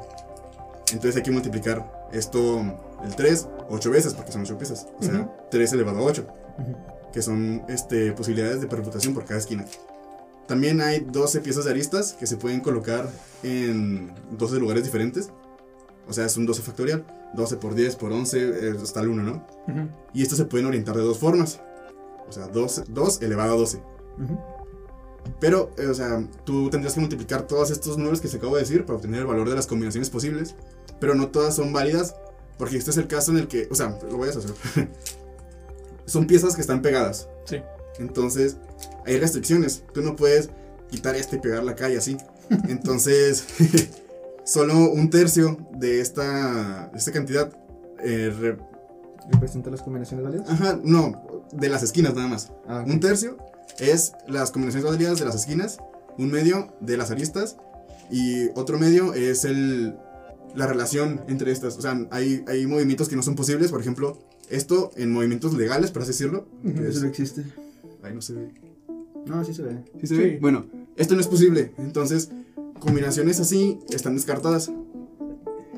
Entonces hay que multiplicar esto, el 3, 8 veces, porque son 8 piezas. O sea, Ujú. 3 elevado a 8 Ujú. que son este, posibilidades de permutación por cada esquina. También hay 12 piezas de aristas que se pueden colocar en 12 lugares diferentes. O sea, es un 12 factorial. 12 por 10 por 11 eh, hasta el 1, ¿no? Ujú. Y estos se pueden orientar de dos formas. O sea, 2, 2 elevado a 12. Ujú. Pero, eh, o sea, tú tendrías que multiplicar todos estos números que se acabo de decir para obtener el valor de las combinaciones posibles. pero no todas son válidas, porque este es el caso en el que, o sea, lo voy a hacer. *laughs* son piezas que están pegadas. Sí. Entonces, hay restricciones. Tú no puedes quitar esta y pegarla acá y así. *laughs* Entonces, *laughs* solo un tercio de esta, esta cantidad eh, re- ¿Representa las combinaciones válidas? Ajá, no, de las esquinas nada más. Ah. Un tercio es las combinaciones válidas de las esquinas, un medio de las aristas y otro medio es el, la relación entre estas. O sea, hay, hay movimientos que no son posibles, por ejemplo, esto en movimientos legales, por así decirlo. es- Eso no existe. Ay, no se ve. No, sí se ve. ¿Sí se Sí. ve? Bueno, esto no es posible. Entonces, combinaciones así están descartadas.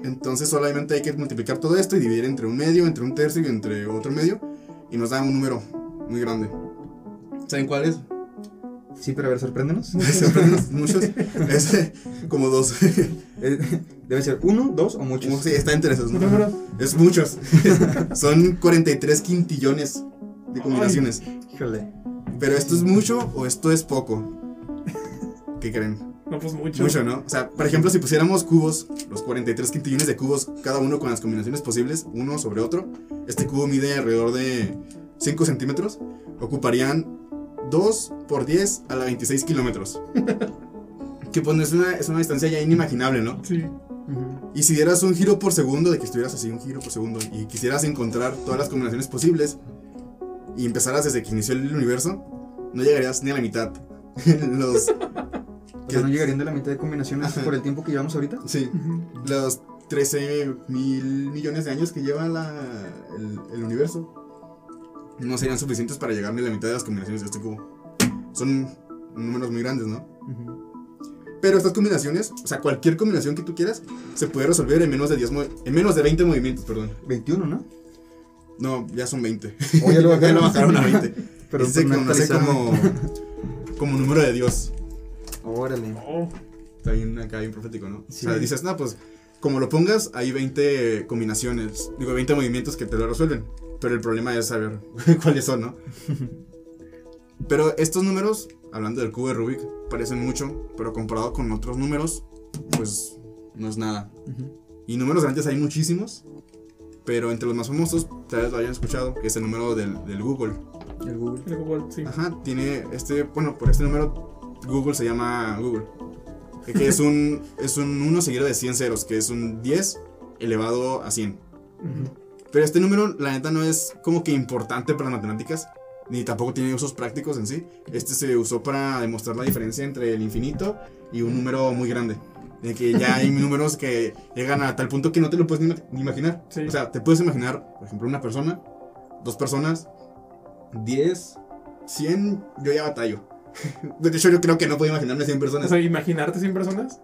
Entonces, solamente hay que multiplicar todo esto y dividir entre un medio, entre un tercio y entre otro medio. Y nos da un número muy grande. ¿Saben cuál es? Sí, pero a ver, sorpréndenos. *laughs* Sorprendes muchos. *laughs* Es como dos. Eh, Debe ser uno, dos o muchos. Sí, está entre esos. ¿no? Es muchos. *laughs* Son 43 quintillones de combinaciones. Híjole. Pero esto es mucho o esto es poco. ¿Qué creen? No, pues mucho. Mucho, ¿no? O sea, por ejemplo, si pusiéramos cubos, los 43 quintillones de cubos, cada uno con las combinaciones posibles, uno sobre otro, este cubo mide alrededor de 5 centímetros, ocuparían 2 por 10 a la 26 kilómetros. *laughs* que pues es una, es una distancia ya inimaginable, ¿no? Sí. Y si dieras un giro por segundo, de que estuvieras así, un giro por segundo, y quisieras encontrar todas las combinaciones posibles, y empezaras desde que inició el universo, no llegarías ni a la mitad. *laughs* los... O sea, no llegarían de la mitad de combinaciones Ajá. por el tiempo que llevamos ahorita. Sí, los 13 mil millones de años que lleva la, el, el universo no serían suficientes para llegar ni a la mitad de las combinaciones de este cubo. Son números muy grandes, ¿no? Pero estas combinaciones, o sea, cualquier combinación que tú quieras, se puede resolver en menos de 10 mo- en menos de 20 movimientos, perdón. 21, ¿no? No, ya son 20. O ya lo *laughs* bajaron. bajaron a 20. *laughs* Pero se conoce como, como número de Dios. Órale. Oh, Está bien acá, bien profético, ¿no? Sí. O sea, dices, no, pues como lo pongas, hay 20 combinaciones, digo, 20 movimientos que te lo resuelven. Pero el problema es saber *laughs* cuáles son, ¿no? Pero estos números, hablando del cubo de Rubik, parecen mucho, pero comparado con otros números, pues no es nada. Ujú. Y números grandes hay muchísimos, pero entre los más famosos, tal vez lo hayan escuchado, que es el número del, del Google. El Google. el Google, sí. Ajá, tiene este, bueno, por este número Google se llama Google. Que es un *laughs* es un 1 seguido de 100 ceros, que es un 10 elevado a 100. Ujú. Pero este número, la neta, no es como que importante para las matemáticas, ni tampoco tiene usos prácticos en sí. Este se usó para demostrar la diferencia entre el infinito y un número muy grande. De que ya hay *laughs* números que llegan a tal punto que no te lo puedes ni, ni imaginar. Sí. O sea, te puedes imaginar, por ejemplo, una persona, dos personas, 10, 100, yo ya batallo. *laughs* De hecho, yo creo que no puedo imaginarme 100 O personas. sea, imaginarte 100 personas.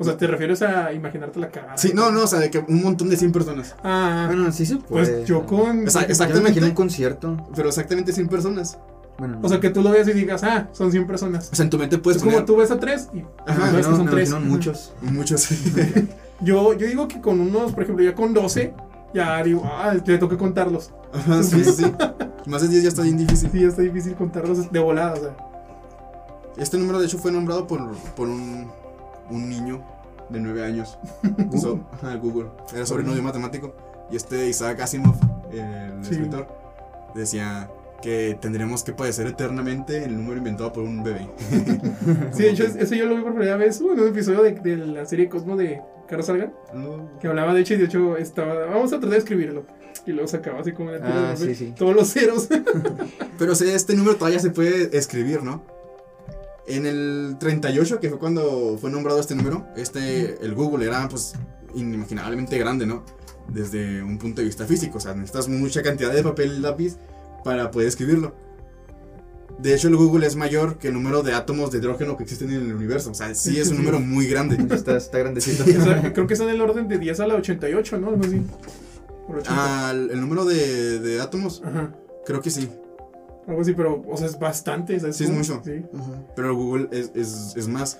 O sea, ¿te refieres a imaginarte la cagada? Sí, no, no, o sea, de que un montón de 100 personas. Ah, Bueno, sí se puede. pues yo con. Esa- Yo me exactamente. imagino un concierto. Pero exactamente 100 personas. Bueno, O sea, que tú lo veas y digas, ah, son 100 personas. O sea, en tu mente puedes es como tú ves a tres y Ajá, ves no, que son tres. muchos. *laughs* muchos. *laughs* Yo, yo digo que con unos, por ejemplo, ya con 12, ya digo, ah, te toca contarlos. Ajá, sí, sí, sí. Más de 10 ya está bien difícil. Sí, ya está difícil contarlos de volada, o sea. Este número, de hecho, fue nombrado por, por un, un niño de 9 años. *laughs* So- ajá, Google. Era sobrino de un matemático. Y este Isaac Asimov, el Sí. escritor, decía que tendremos que padecer eternamente el número inventado por un bebé. *laughs* Sí, de hecho, es- eso yo lo vi por primera vez en un episodio de, de la serie Cosmo de Carlos Salgan, No. que hablaba de hecho y de hecho estaba, vamos a tratar de escribirlo. Y luego sacaba así como tira Ah, de sí, papel, sí. todos los ceros. *laughs* Pero o sea, este número todavía se puede escribir, ¿no? En el 38, que fue cuando fue nombrado este número, este, el Google era pues inimaginablemente grande, ¿no? Desde un punto de vista físico, o sea, necesitas mucha cantidad de papel y lápiz para poder escribirlo. De hecho, el Google es mayor que el número de átomos de hidrógeno que existen en el universo, o sea, sí es un *laughs* número muy grande. *laughs* Está, está grandecito. O sea, creo que está en el orden de 10 a la 88, ¿no? Algo así. Por 80. Ah, el el número de, de átomos, Ajá. creo que sí. Algo así, pero, o sea, es bastante. ¿sabes Sí, es mucho. Sí. Pero Google es, es, es más.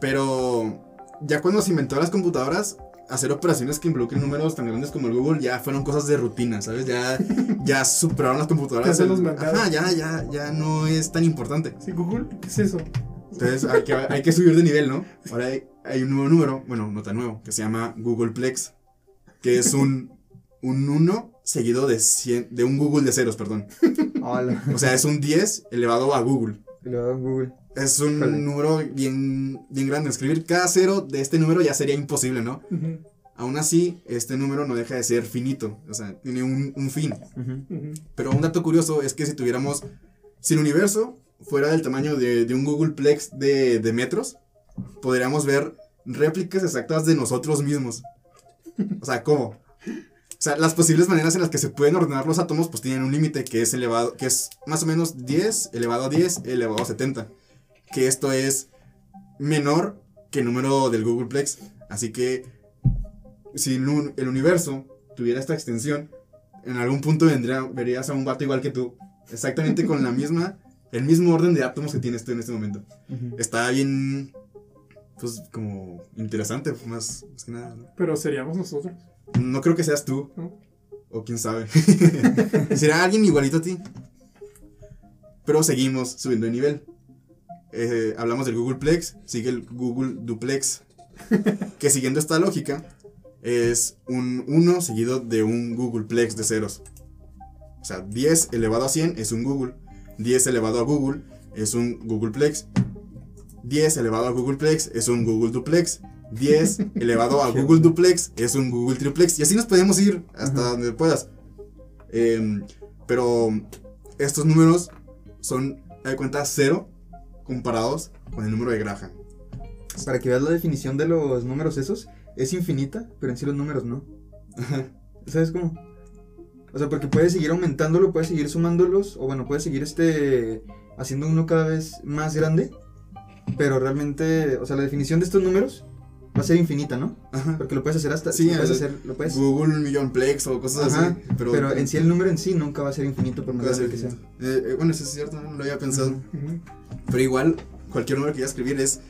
Pero ya cuando se inventó las computadoras, hacer operaciones que involucren números tan grandes como el Google ya fueron cosas de rutina, ¿sabes? Ya, ya superaron las computadoras. el- los. Ajá, ya, ya, ya no es tan importante. Sí, Google, ¿qué es eso? Entonces hay que, hay que subir de nivel, ¿no? Ahora hay, hay un nuevo número, bueno, no tan nuevo, que se llama Googleplex. que es un, un 1 seguido de, 100, de un Google de ceros, perdón. *laughs* Hola. O sea, es un 10 elevado a Google. Y luego Google. Es un Vale. número bien, bien grande. Escribir cada cero de este número ya sería imposible, ¿no? Ujú, Aún así, este número no deja de ser finito. O sea, tiene un, un fin. Pero un dato curioso es que si tuviéramos, si el universo fuera del tamaño de, de un Googleplex de, de metros, podríamos ver réplicas exactas de nosotros mismos. O sea, ¿cómo? O sea, las posibles maneras en las que se pueden ordenar los átomos pues tienen un límite que es elevado, que es más o menos 10 elevado a 10 elevado a 70. Que esto es menor que el número del Googleplex. Así que si el un- el universo tuviera esta extensión, en algún punto vendría, verías a un vato igual que tú, exactamente con la misma, el mismo orden de átomos que tienes tú en este momento. Ujú. Está bien, pues como interesante, más, más que nada. ¿no? Pero seríamos nosotros. No creo que seas tú, ¿no? o quién sabe. *laughs* Será alguien igualito a ti. Pero seguimos subiendo de nivel. Eh, hablamos del Googleplex, sigue el Google Duplex, *laughs* que siguiendo esta lógica es un 1 seguido de un Googleplex de ceros. O sea, 10 elevado a 100 es un Google, 10 elevado a Google es un Googleplex, 10 elevado a Googleplex es un Google Duplex, 10 *laughs* elevado a Google Duplex es un Google Triplex, y así nos podemos ir hasta Ajá. donde puedas. Em, pero estos números son, de cuenta, cero comparados con el número de Graham. Para que veas la definición de los números esos, es infinita, pero en sí los números no. ¿Sabes cómo? O sea, porque puedes seguir aumentándolo, puedes seguir sumándolos, o bueno, puedes seguir este haciendo uno cada vez más grande, pero realmente, o sea, la definición de estos números va a ser infinita, ¿no? Ajá. Porque lo puedes hacer hasta, Sí, lo puedes hacer, lo puedes, Google Millionplex o cosas Ajá, así. Pero, pero en sí el número en sí nunca va a ser infinito por más puede ser grande que sea. Eh, eh, bueno, eso es cierto, no lo había pensado. Ujú. Ujú. Pero igual, cualquier número que vaya a escribir es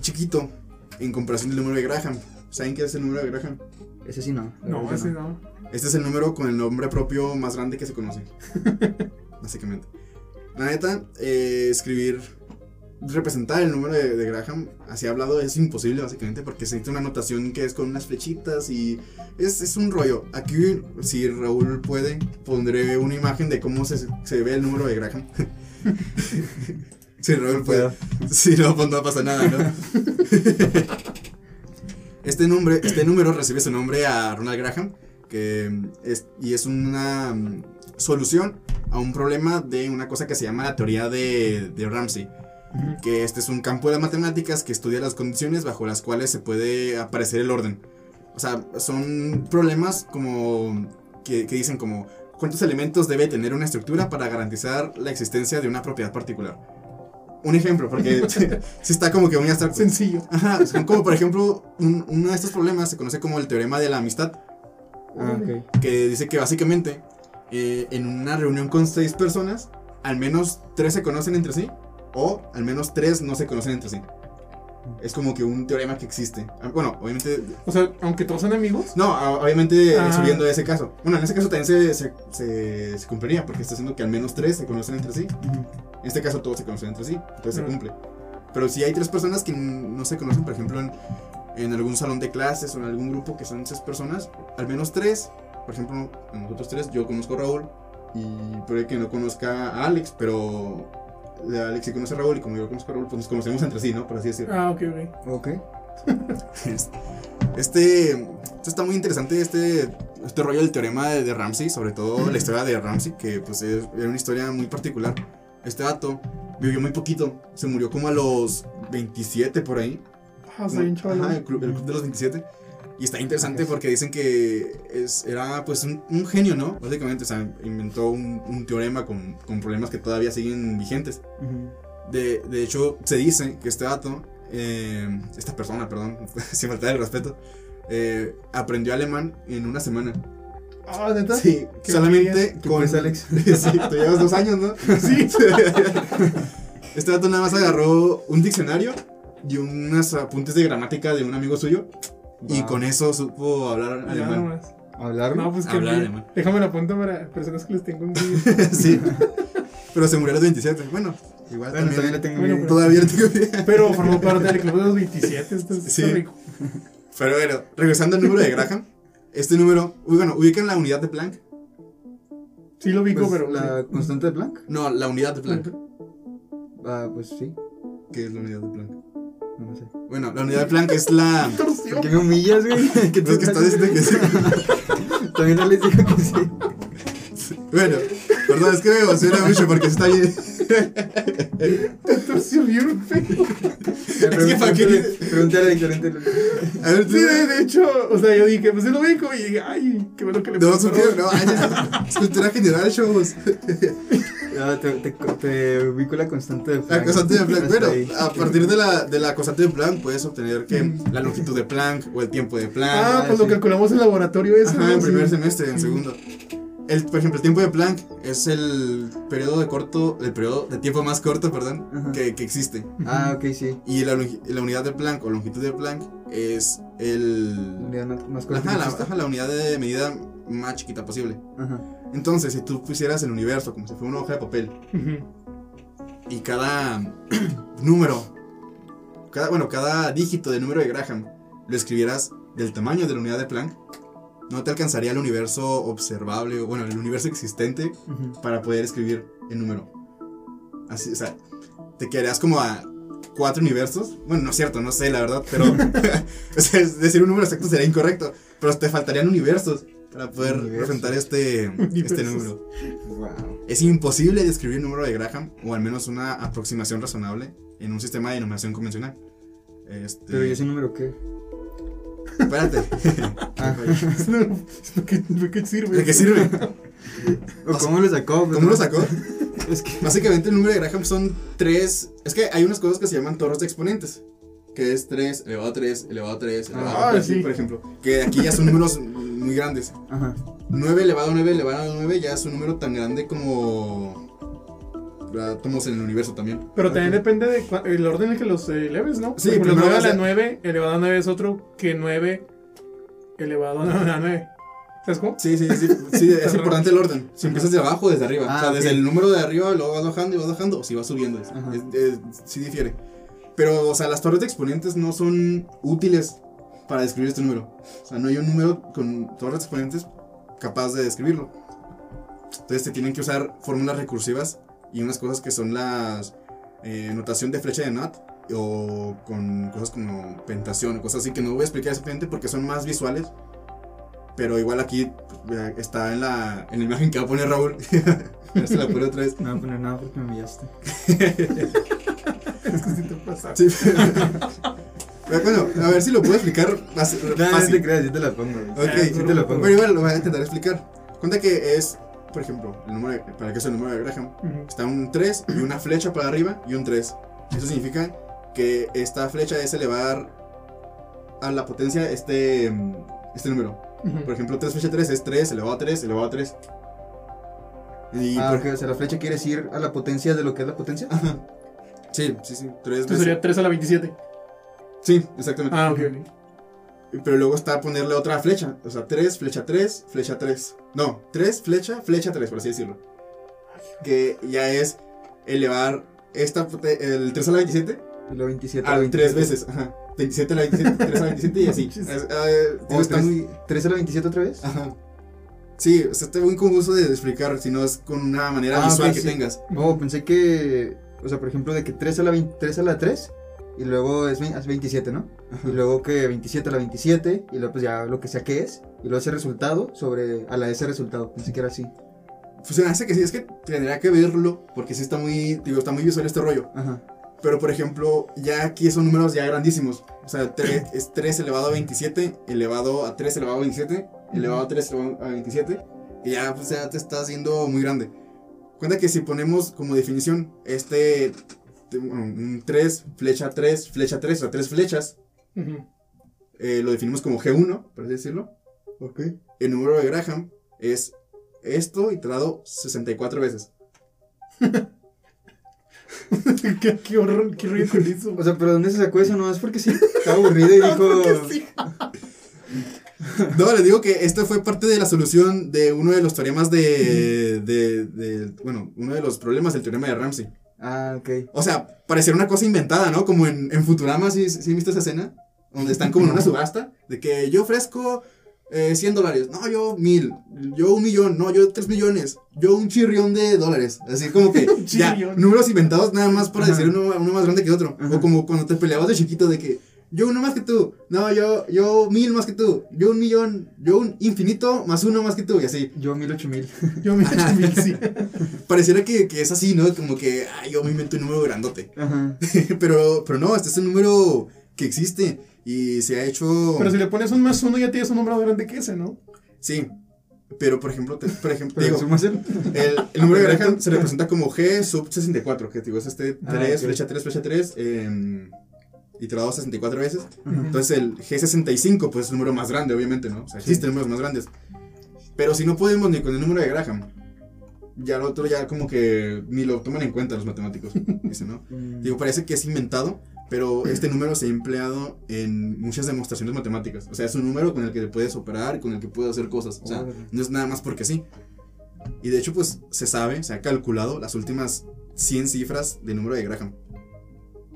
chiquito en comparación del número de Graham. ¿Saben qué es el número de Graham? Ese sí no. No, ese no. Este es el número con el nombre propio más grande que se conoce. *laughs* básicamente. La neta, eh, escribir, representar el número de, de Graham, así hablado, es imposible básicamente porque se necesita una notación que es con unas flechitas y es, es un rollo. Aquí, si Raúl puede, pondré una imagen de cómo se, se ve el número de Graham. *laughs* si Raúl puede. Si no, pues no pasa nada, ¿no? este, nombre, este número recibe su nombre a Ronald Graham, que es, y es una mm, solución a un problema de una cosa que se llama la teoría de, de Ramsey, Que este es un campo de las matemáticas que estudia las condiciones bajo las cuales se puede aparecer el orden. O sea, son problemas como que, que dicen como cuántos elementos debe tener una estructura para garantizar la existencia de una propiedad particular. Un ejemplo, porque *laughs* *laughs* si está como que muy abstracto. Sencillo. Ajá, son como por ejemplo, un- uno de estos problemas se conoce como el teorema de la amistad, Ah, que dice que básicamente eh, en una reunión con seis personas, al menos tres se conocen entre sí, o al menos tres no se conocen entre sí. Es como que un teorema que existe. Ah, Bueno, obviamente. O sea, aunque todos son amigos. No, obviamente Ah. subiendo ese caso. Bueno, en ese caso también se, se, se- se cumpliría, porque está diciendo que al menos tres se conocen entre sí. Ujú. En este caso todos se conocen entre sí, entonces se Mm. cumple. Pero si hay tres personas que no se conocen, por ejemplo, en, en algún salón de clases o en algún grupo que son seis personas, al menos tres, por ejemplo, nosotros tres, yo conozco a Raúl y puede que no conozca a Alex, pero Alex sí conoce a Raúl y como yo conozco a Raúl, pues nos conocemos entre sí, ¿no? Por así decirlo. Ah, ok, ok. Ok. *laughs* Este, esto está muy interesante, este, este rollo del teorema de, de Ramsey, sobre todo la historia de Ramsey, que pues es, era una historia muy particular. Este dato vivió muy poquito, se murió como a los 27 por ahí. Ah, chaval. Ajá, el, club, el club de los 27. Y está interesante porque dicen que es, era pues un, un genio, ¿no? Básicamente, o sea, inventó un, un teorema con, con problemas que todavía siguen vigentes. Ujú. De, de hecho, se dice que este dato, eh, esta persona, perdón, *laughs* sin faltar el respeto, eh, aprendió alemán en una semana. Ah, neta. Sí, Qué solamente ¿Qué con. pues, Alex? *laughs* sí, tú llevas dos años, ¿no? *laughs* Sí. este dato nada más agarró un diccionario y unos apuntes de gramática de un amigo suyo. Y con eso supo hablar Ya alemán. nomás. ¿Hablar? No, pues que Hablar bien. alemán. Déjame la punta para personas que les tengo envidia. *laughs* sí. Pero se murió a los 27. Bueno, igual Bueno, también. todavía le tengo Bueno, miedo. Todavía le tengo miedo. *laughs* Pero formó parte del club de los 27. Esto es Sí. rico. Pero bueno, regresando al número de Graham, este número, uy, bueno, ubican la unidad de Planck. Sí lo ubico, Pues, pero... la constante de Planck. No, la unidad de Planck. Ah, pues sí. ¿Qué es la unidad de Planck? No sé. Bueno, la unidad de Planck es la. ¿Por *laughs* qué me humillas, güey? ¿Qué No es que estás diciendo que sí. *laughs* También no les digo que sí. Bueno, perdón, es que me emociona mucho porque está bien. Torsión bien feo. *laughs* Es que para qué dices- Pregúntale, pregúntale. A ver, tú. Sí, de, de hecho, o sea, yo dije, pues sí lo ubico y dije, ay, qué bueno que le No, que. No, es- es cultura general, chavos. Ah, te, te, te ubico la constante de La Planck. constante de Planck. Bueno, a partir de la, de la constante de Planck puedes obtener que la longitud de Planck o el tiempo de Planck. Ah, pues lo calculamos en laboratorio eso. Ajá, ¿no? en primer semestre, en segundo. El, por ejemplo, el tiempo de Planck es el periodo de corto, el periodo de tiempo más corto, perdón, que, que existe. Ah, ok, sí. Y la, la unidad de Planck o longitud de Planck es el... La unidad más, corta Ajá la, ajá, la unidad de medida más chiquita posible. Ajá. Entonces, si tú pusieras el universo como si fuera una hoja de papel y cada *clears throat* número, cada, bueno, cada dígito de número de Graham lo escribieras del tamaño de la unidad de Planck, no te alcanzaría el universo observable, o bueno, el universo existente para poder escribir el número. Así, o sea, te quedarías como a cuatro universos. Bueno, no es cierto, no sé, la verdad, pero. *laughs* o sea, decir un número exacto sería incorrecto. Pero te faltarían universos para poder representar este, *laughs* este Universos. número. Wow. Es imposible describir el número de Graham, o al menos una aproximación razonable, en un sistema de numeración convencional. Este, Pero ¿y ese número qué? Espérate. *laughs* Ah. ¿Para *laughs* qué, qué sirve? ¿De qué sirve? ¿O cómo lo sacó? ¿Cómo lo sacó? Es que. Básicamente el número de Graham son tres. Es que hay unas cosas que se llaman torres de exponentes. Que es 3 elevado a 3, elevado a 3, elevado Ah, a 3, sí. por ejemplo. Que aquí ya son números muy grandes. Ajá. 9 elevado a 9 elevado a 9 ya es un número tan grande como átomos en el universo también. Pero también depende del el orden en que los eleves, ¿no? Sí, Por ejemplo, primero 9 a la a- 9 elevado a 9 es otro que 9 elevado a 9. ¿Sabes cómo? Sí, sí, sí, sí, es *laughs* importante el orden. Si empiezas de abajo o desde arriba. Ah, o sea, ok. desde el número de arriba luego vas bajando y vas bajando o si vas subiendo. Es, es- es- sí difiere. Pero, o sea, las torres de exponentes no son útiles para describir este número. O sea, no hay un número con torres de exponentes capaz de describirlo. Entonces te tienen que usar fórmulas recursivas y unas cosas que son las eh, notación de flecha de Nut o con cosas como pentación o cosas así que no voy a explicar exactamente porque son más visuales. Pero igual aquí eh, está en la, en la imagen que va a poner Raúl. *laughs* Si la pone otra vez. No voy a poner nada porque me humillaste. *laughs* Es que si te pasa. Sí. Pero bueno, a ver si lo puedo explicar más No, no te fácil. creas, yo te la pongo. Ok, Sí te lo pongo. Pero igual lo voy a intentar explicar. Cuenta que es, por ejemplo, el número de- para que es el número de Graham, Ujú. está un 3 y una flecha para arriba y un 3. Eso significa que esta flecha es elevar a la potencia este, este número. Ujú. Por ejemplo, 3 flecha 3 es 3 elevado a 3 elevado a 3. Y Ah, por- ok, o sea, la flecha quiere decir a la potencia de lo que es la potencia. Ajá. Sí, sí, sí. 3 Esto sería 3 a la 27. Sí, exactamente. Ah, ok, ok. Pero luego está ponerle otra flecha. O sea, 3, flecha 3, flecha 3. No, 3, flecha, flecha 3, por así decirlo. Que ya es elevar esta, el 3 a la 27 Y lo 27 a la a 27. 3 veces. Ajá. 27 a la 27, 3 a la 27 y así. *laughs* Es- eh, digo, ¿O está tres- muy. ¿3 a la 27 otra vez? Ajá. Sí, o sea, está muy confuso de explicar si no es con una manera Ah, visual que sí. tengas. Oh, pensé que. O sea, por ejemplo, de que 3 a la, 20 3 a la 3. Y luego es, vein- es 27, ¿no? Ajá. Y luego que 27 a la 27. Y luego pues ya lo que sea que es. Y luego ese resultado sobre. A la ese resultado. Pensé que era así. Pues se me hace que sí, es que tendría que verlo porque sí está muy, digo, está muy visual este rollo. Ajá. Pero por ejemplo, ya aquí son números ya grandísimos. O sea, tre- *coughs* es 3 elevado a 27, elevado a 3 elevado a 27, elevado a 3 elevado a 27. Y ya, pues ya te está haciendo muy grande. Cuenta que si ponemos como definición este te- bueno, un 3, flecha 3, flecha 3, o sea, 3 flechas, Ujú. eh, lo definimos como G1, por así decirlo. Ok. El número de Graham es esto iterado 64 veces. *laughs* qué, qué horror, qué eso. O sea, pero ¿dónde se sacó eso? No, es porque sí. Estaba *laughs* aburrido y dijo. *laughs* *laughs* No, les digo que esto fue parte de la solución de uno de los teoremas de, de, de- bueno, uno de los problemas del teorema de Ramsey. Ah, ok. O sea, parecer una cosa inventada, ¿no? Como en, en Futurama, ¿sí, ¿sí viste esa escena? Donde están como en una subasta, de que yo ofrezco eh, 100 dólares. No, yo mil. Yo un millón. No, yo tres millones. Yo un chirrión de dólares. Así como que *laughs* ya, números inventados nada más para Ajá. decir uno, uno más grande que otro. Ajá. O como cuando te peleabas de chiquito de que yo uno más que tú. No, yo, yo mil más que tú. Yo un millón. Yo un infinito más uno más que tú. Y así. Yo mil ocho mil. *laughs* Yo me echo mil, sí. Pareciera que, que es así, ¿no? Como que ay, yo me invento un número grandote. Ajá. *laughs* pero, pero no, este es un número que existe. Y se ha hecho. Pero si le pones un más uno, ya tienes un número grande que ese, ¿no? Sí. Pero por ejemplo, te- por ejemplo, digo, el- el, el número de *laughs* Graham se representa como G sub 64, que digo, es este 3, Ah, ok. flecha 3, flecha 3, eh, iterado 64 veces. Entonces el G65, pues es el número más grande, obviamente, ¿no? O sea, existen números más grandes. Pero si no podemos ni con el número de Graham, ya lo otro ya como que ni lo toman en cuenta los matemáticos, *laughs* dicen, ¿no? Mm. Digo, parece que es inventado, pero este número se ha empleado en muchas demostraciones matemáticas. O sea, es un número con el que puedes operar, con el que puedes hacer cosas. O sea, no es nada más porque sí. Y de hecho, pues se sabe, se ha calculado las últimas 100 cifras del número de Graham.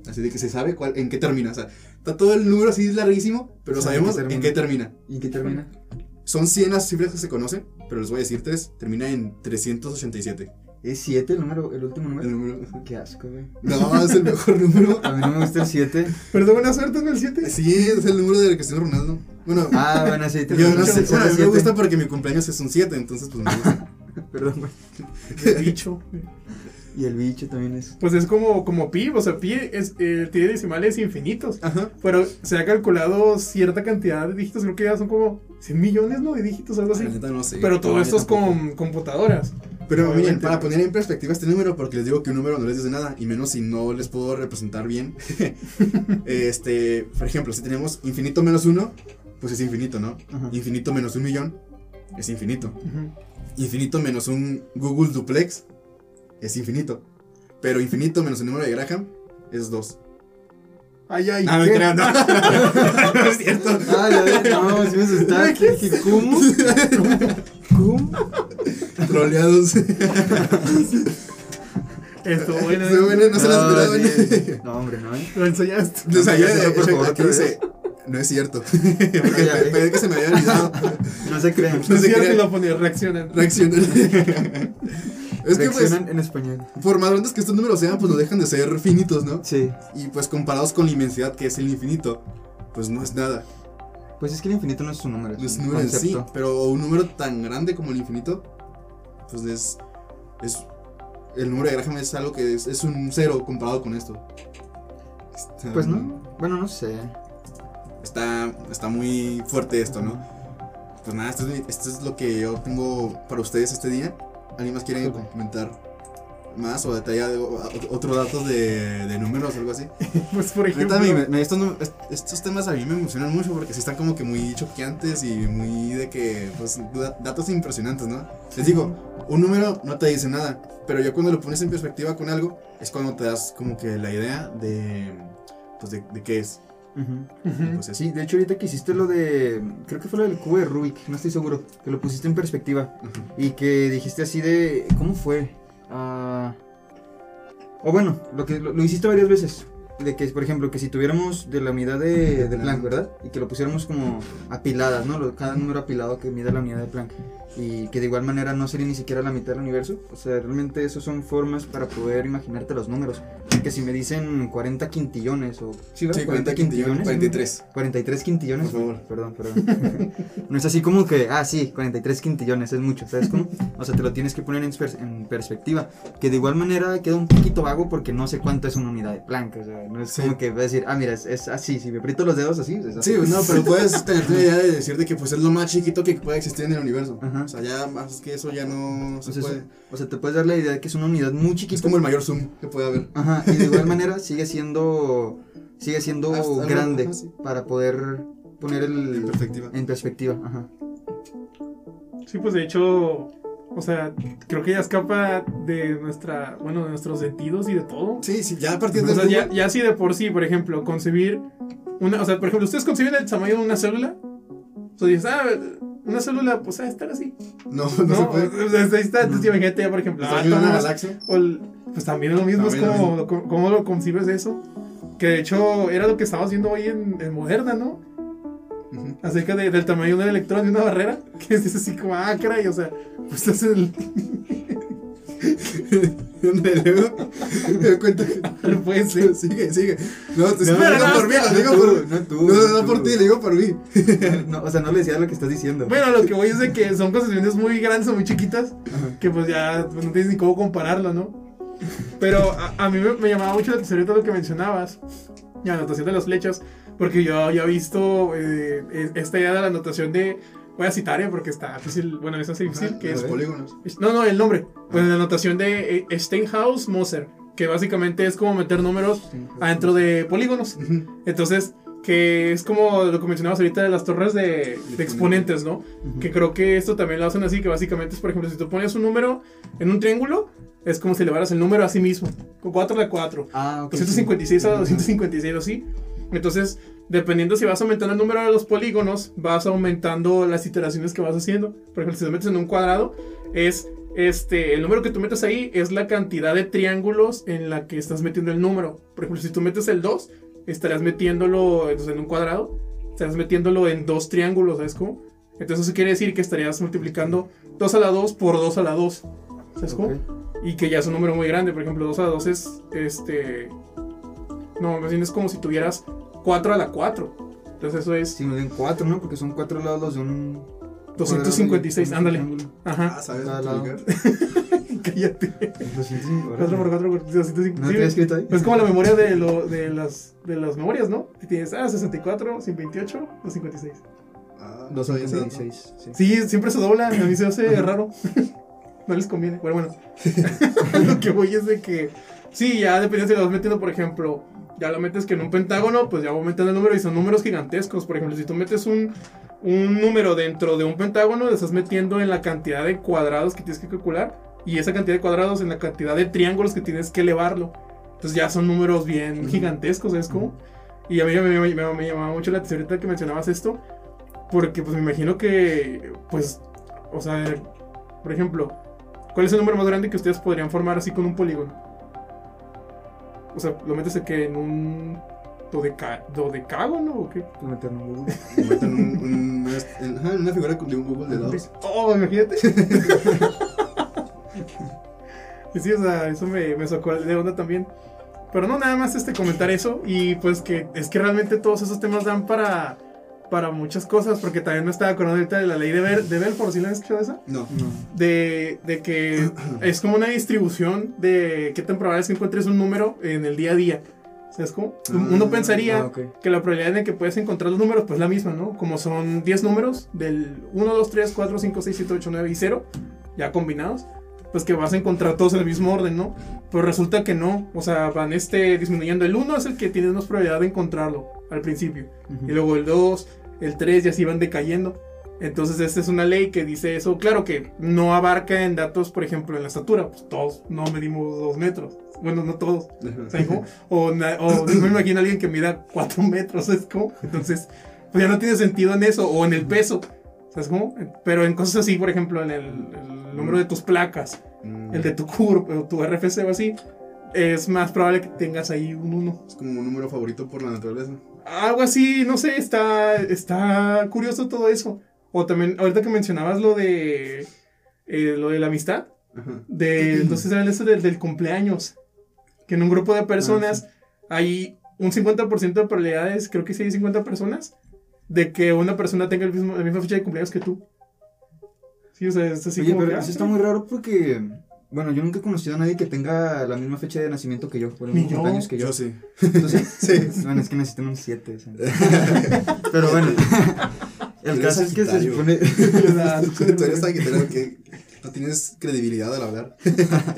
Así de que se sabe cuál, en qué termina. O sea, está todo el número así larguísimo, pero Sabe sabemos qué en qué termina. ¿Y en qué termina? Son 100 las cifras que se conocen, pero les voy a decir tres. Termina en 387. ¿Es 7 el número, el último número? El número- Qué asco, güey. No, es el mejor número. *laughs* A mí no me gusta el 7. Pero una suerte en el 7. Sí, es el número de Cristiano Ronaldo. Bueno, Ah, bueno, sí. te yo no sé, bueno, a mí me gusta porque mi cumpleaños es un 7, entonces pues me gusta. *laughs* Perdón, güey. *laughs* El bicho. Y el bicho también es. Pues es como, como pi, o sea, pi es, eh, tiene decimales infinitos. Ajá. Pero se ha calculado cierta cantidad de dígitos, creo que ya son como 100 millones, ¿no? De dígitos, algo así. La neta no sé. Pero todo esto es con computadoras. Pero miren, para poner en perspectiva este número, porque les digo que un número no les dice nada, y menos si no les puedo representar bien. *laughs* *laughs* este, por ejemplo, si tenemos infinito menos uno, pues es infinito, ¿no? Ajá. Infinito menos un millón es infinito. Infinito menos un Google duplex es infinito. Pero infinito menos el número de Graham es 2. Ay, ay. Ah, me ¿qué? crean, no. *laughs* *laughs* no es cierto. Ah, ya ves, no, sí me asustaste. ¿Qué Dije, ¿Cómo? ¿Cómo? Troleados. Esto, bueno. Estuvo bueno, no se las No, esperaban. sí. *laughs* No, hombre, no, ¿eh? Lo enseñaste. O sea, No, ya, ya, por favor, aquí otra dice, no es cierto. Ah, ya, Porque eh. pensé que se me había olvidado. No se crean. No No se crean. lo ponía, reaccionan. Reaccionan. Es que pues, Reaccionan en español. por más grandes que estos números sean, pues no dejan de ser finitos, ¿no? Sí. Y pues comparados con la inmensidad que es el infinito, pues no es nada. Pues es que el infinito no es un número. No es un número en sí, pero un número tan grande como el infinito, pues es. es el número de Graham es algo que es, es un cero comparado con esto. Está- Pues no. Bueno, no sé. Está, está muy fuerte esto, ¿no? Pues nada, esto es, esto es lo que yo tengo para ustedes este día. ¿Alguien más quiere comentar más o detallar otro dato de, de números o algo así? *laughs* Pues por ejemplo. Neta, me- me- estos, temas a mí me emocionan mucho porque sí están como que muy choqueantes y muy de que, pues, da- datos impresionantes, ¿no? Les digo, un número no te dice nada, pero ya cuando lo pones en perspectiva con algo, es cuando te das como que la idea de, pues, de, de qué es. Pues eso. Sí, de hecho ahorita que hiciste lo de, creo que fue lo del cubo de Rubik, no estoy seguro, que lo pusiste en perspectiva y que dijiste así de, ¿cómo fue? Ah, o bueno, lo que lo, lo hiciste varias veces, de que por ejemplo que si tuviéramos de la unidad de, de Planck, ¿verdad? Y que lo pusiéramos como apiladas, ¿no? Lo- cada número apilado que mida la unidad de Planck y que de igual manera no sería ni siquiera la mitad del universo, o sea, realmente eso son formas para poder imaginarte los números, que si me dicen 40 quintillones o Sí, ¿verdad? 40 quintillones, 43. 43 quintillones. Por favor. Perdón, perdón. *laughs* no es así como que, ah, sí, 43 quintillones es mucho, ¿sabes cómo? O sea, te lo tienes que poner en, pers- en perspectiva. Que de igual manera queda un poquito vago porque no sé cuánto es una unidad de Planck. O sea, no es Sí. como que voy a decir, ah, mira, es, es así, si me aprieto los dedos así, es así. Sí, no, pero puedes *laughs* tener la idea de decir de que pues es lo más chiquito que puede existir en el universo. Ajá. O sea, ya más que eso ya no se O sea, puede. eso- o sea, te puedes dar la idea de que es una unidad muy chiquita. Es como el mayor zoom que puede haber. Ajá, y de igual manera sigue siendo, sigue siendo Hasta grande ajá, sí. para poder poner el... En perspectiva. En perspectiva, ajá. Sí, pues de hecho, o sea, creo que ya escapa de nuestra, bueno, de nuestros sentidos y de todo. Sí, sí, ya a partir de O sea, ya, ya si de por sí, por ejemplo, concebir una, o sea, por ejemplo, ustedes conciben el tamaño de una célula, o sea, dices, ah, una célula, pues a estar así. No, no, No, se puede. O sea, ahí está, entonces No. imagínate ya, por ejemplo, Está en una galaxia. o el- pues también es lo mismo, También es lo como, co- cómo lo concibes eso. Que de hecho era lo que estábamos viendo hoy en, en Moderna, ¿no? Acerca de- del tamaño de un electrón de una barrera, *laughs* que es así como, ah, caray, o sea, pues es el... *laughs* Luego me cuenta que. *laughs* No puede ser. *laughs* Sigue, sigue. No, te No, no, por mí, lo digo por. no tú, No, no, por ti, lo digo por mí. No, o sea, no le decía lo que estás diciendo. Bueno, lo que voy es de que son concesiones muy grandes o muy chiquitas, que pues ya pues, no tienes ni cómo compararlo, ¿no? Pero a, a mí me, me llamaba mucho la atención ahorita lo que mencionabas, la anotación de las flechas, porque yo había visto eh, e- esta idea de la anotación de, voy a citar, eh, porque está difícil, bueno, es así difícil, que Los es, polígonos. no, no, el nombre, pues la anotación de eh, Steinhaus-Moser, que básicamente es como meter números adentro de polígonos. Entonces, que es como lo que mencionabas ahorita de las torres de, de exponentes, ¿no? Que creo que esto también lo hacen así, que básicamente es, por ejemplo, si tú pones un número en un triángulo, es como si elevaras el número a sí mismo, con 4 a la 4, Ah, ok. 256 a sí. 256 o así. Entonces, dependiendo si vas aumentando el número de los polígonos, vas aumentando las iteraciones que vas haciendo. Por ejemplo, si te metes en un cuadrado, es este, el número que tú metes ahí es la cantidad de triángulos en la que estás metiendo el número. Por ejemplo, si tú metes el 2, estarás metiéndolo entonces, en un cuadrado, estarás metiéndolo en dos triángulos, ¿sabes cómo? Entonces eso quiere decir que estarías multiplicando 2 a la 2 por 2 a la 2. ¿Sabes cómo? Y que ya es un número muy grande. Por ejemplo, 2 a la 2 es este. No, más bien es como si tuvieras 4 a la 4. Entonces eso es Sí, me ven cuatro, ¿no? Porque son cuatro lados de un. 256. un Ándale. Ajá. Ah, ¿sabes? *laughs* Cállate. 205, 4 por 4 por 256. ¿No te escrito ahí? Pues como la memoria de, lo, de, las, de las memorias, ¿no? Que tienes, ah, 64, 128 o 56. Ah, no sabía ese dato. 256. Sí. Sí, siempre se dobla, a mí se hace raro. *laughs* no les conviene. Pero bueno, *laughs* lo que voy es de que, sí, ya dependiendo si lo vas metiendo, por ejemplo, ya lo metes que en un pentágono, pues ya va aumentando el número y son números gigantescos. Por ejemplo, si tú metes un, un número dentro de un pentágono, lo estás metiendo en la cantidad de cuadrados que tienes que calcular y esa cantidad de cuadrados en la cantidad de triángulos que tienes que elevarlo. Entonces ya son números bien gigantescos, ¿sabes cómo? Y a mí me, me- me- me llamaba mucho la atención ahorita que mencionabas esto, porque pues me imagino que, pues, o sea, por ejemplo, ¿cuál es el número más grande que ustedes podrían formar así con un polígono? O sea, ¿lo metes de que en un dodeca, dodecágono o qué? Pues meterlo en Google. Metan un, un- una, en- ajá, en una figura de un Google de lados. Oh, imagínate. y sí, o sea, eso me, me sacó de onda también. Pero no, nada más este comentar eso. Y pues que es que realmente todos esos temas dan para, para muchas cosas. Porque también me estaba acordando ahorita de la ley de, Bel de Belfort. ¿Sí la has escuchado esa? No. No. De, de que *clears throat* es como una distribución de qué tan probable es que encuentres un número en el día a día. ¿Sabes cómo? Uno Ah, pensaría Ah, ok. que la probabilidad de que puedes encontrar los números pues la misma, ¿no? Como son 10 números del 1, 2, 3, 4, 5, 6, 7, 8, 9 y 0, ya combinados, pues que vas a encontrar todos en el mismo orden, ¿no? Pero resulta que no, o sea, van este disminuyendo. El 1 es el que tienes más probabilidad de encontrarlo al principio, Ujú. y luego el 2, el 3 y así van decayendo. Entonces esta es una ley que dice eso, claro que no abarca en datos, por ejemplo, en la estatura, pues todos no medimos 2 metros, bueno, no todos. O, *laughs* o no me imagino a alguien que mida 4 *laughs* metros, ¿sabes cómo? Entonces, pues ya no tiene sentido en eso, o en el peso, ¿sabes cómo? Pero en cosas así, por ejemplo, en el, el número de tus placas, Mm, el de tu CURP o tu RFC o así, es más probable que tengas ahí un 1. Es como un número favorito por la naturaleza. Algo así, no sé, está, está curioso todo eso. O también, ahorita que mencionabas lo de, eh, lo de la amistad, Ajá. de, entonces era eso del, del cumpleaños. Que en un grupo de personas hay un 50% de probabilidades, creo que sí hay 50 personas, de que una persona tenga el mismo, la misma fecha de cumpleaños que tú. Sí, o sea, es así Oye, como pero que, eso ah, está muy raro porque. Bueno, yo nunca he conocido a nadie que tenga la misma fecha de nacimiento que yo, por mismos yo. cumpleaños que yo. Yo sí. ¿Tú *laughs* sí? Sí. *laughs* Bueno, es que necesitan un 7. Pero bueno, *laughs* el caso es que se supone. Tú eres Sagitario que no tienes credibilidad al hablar.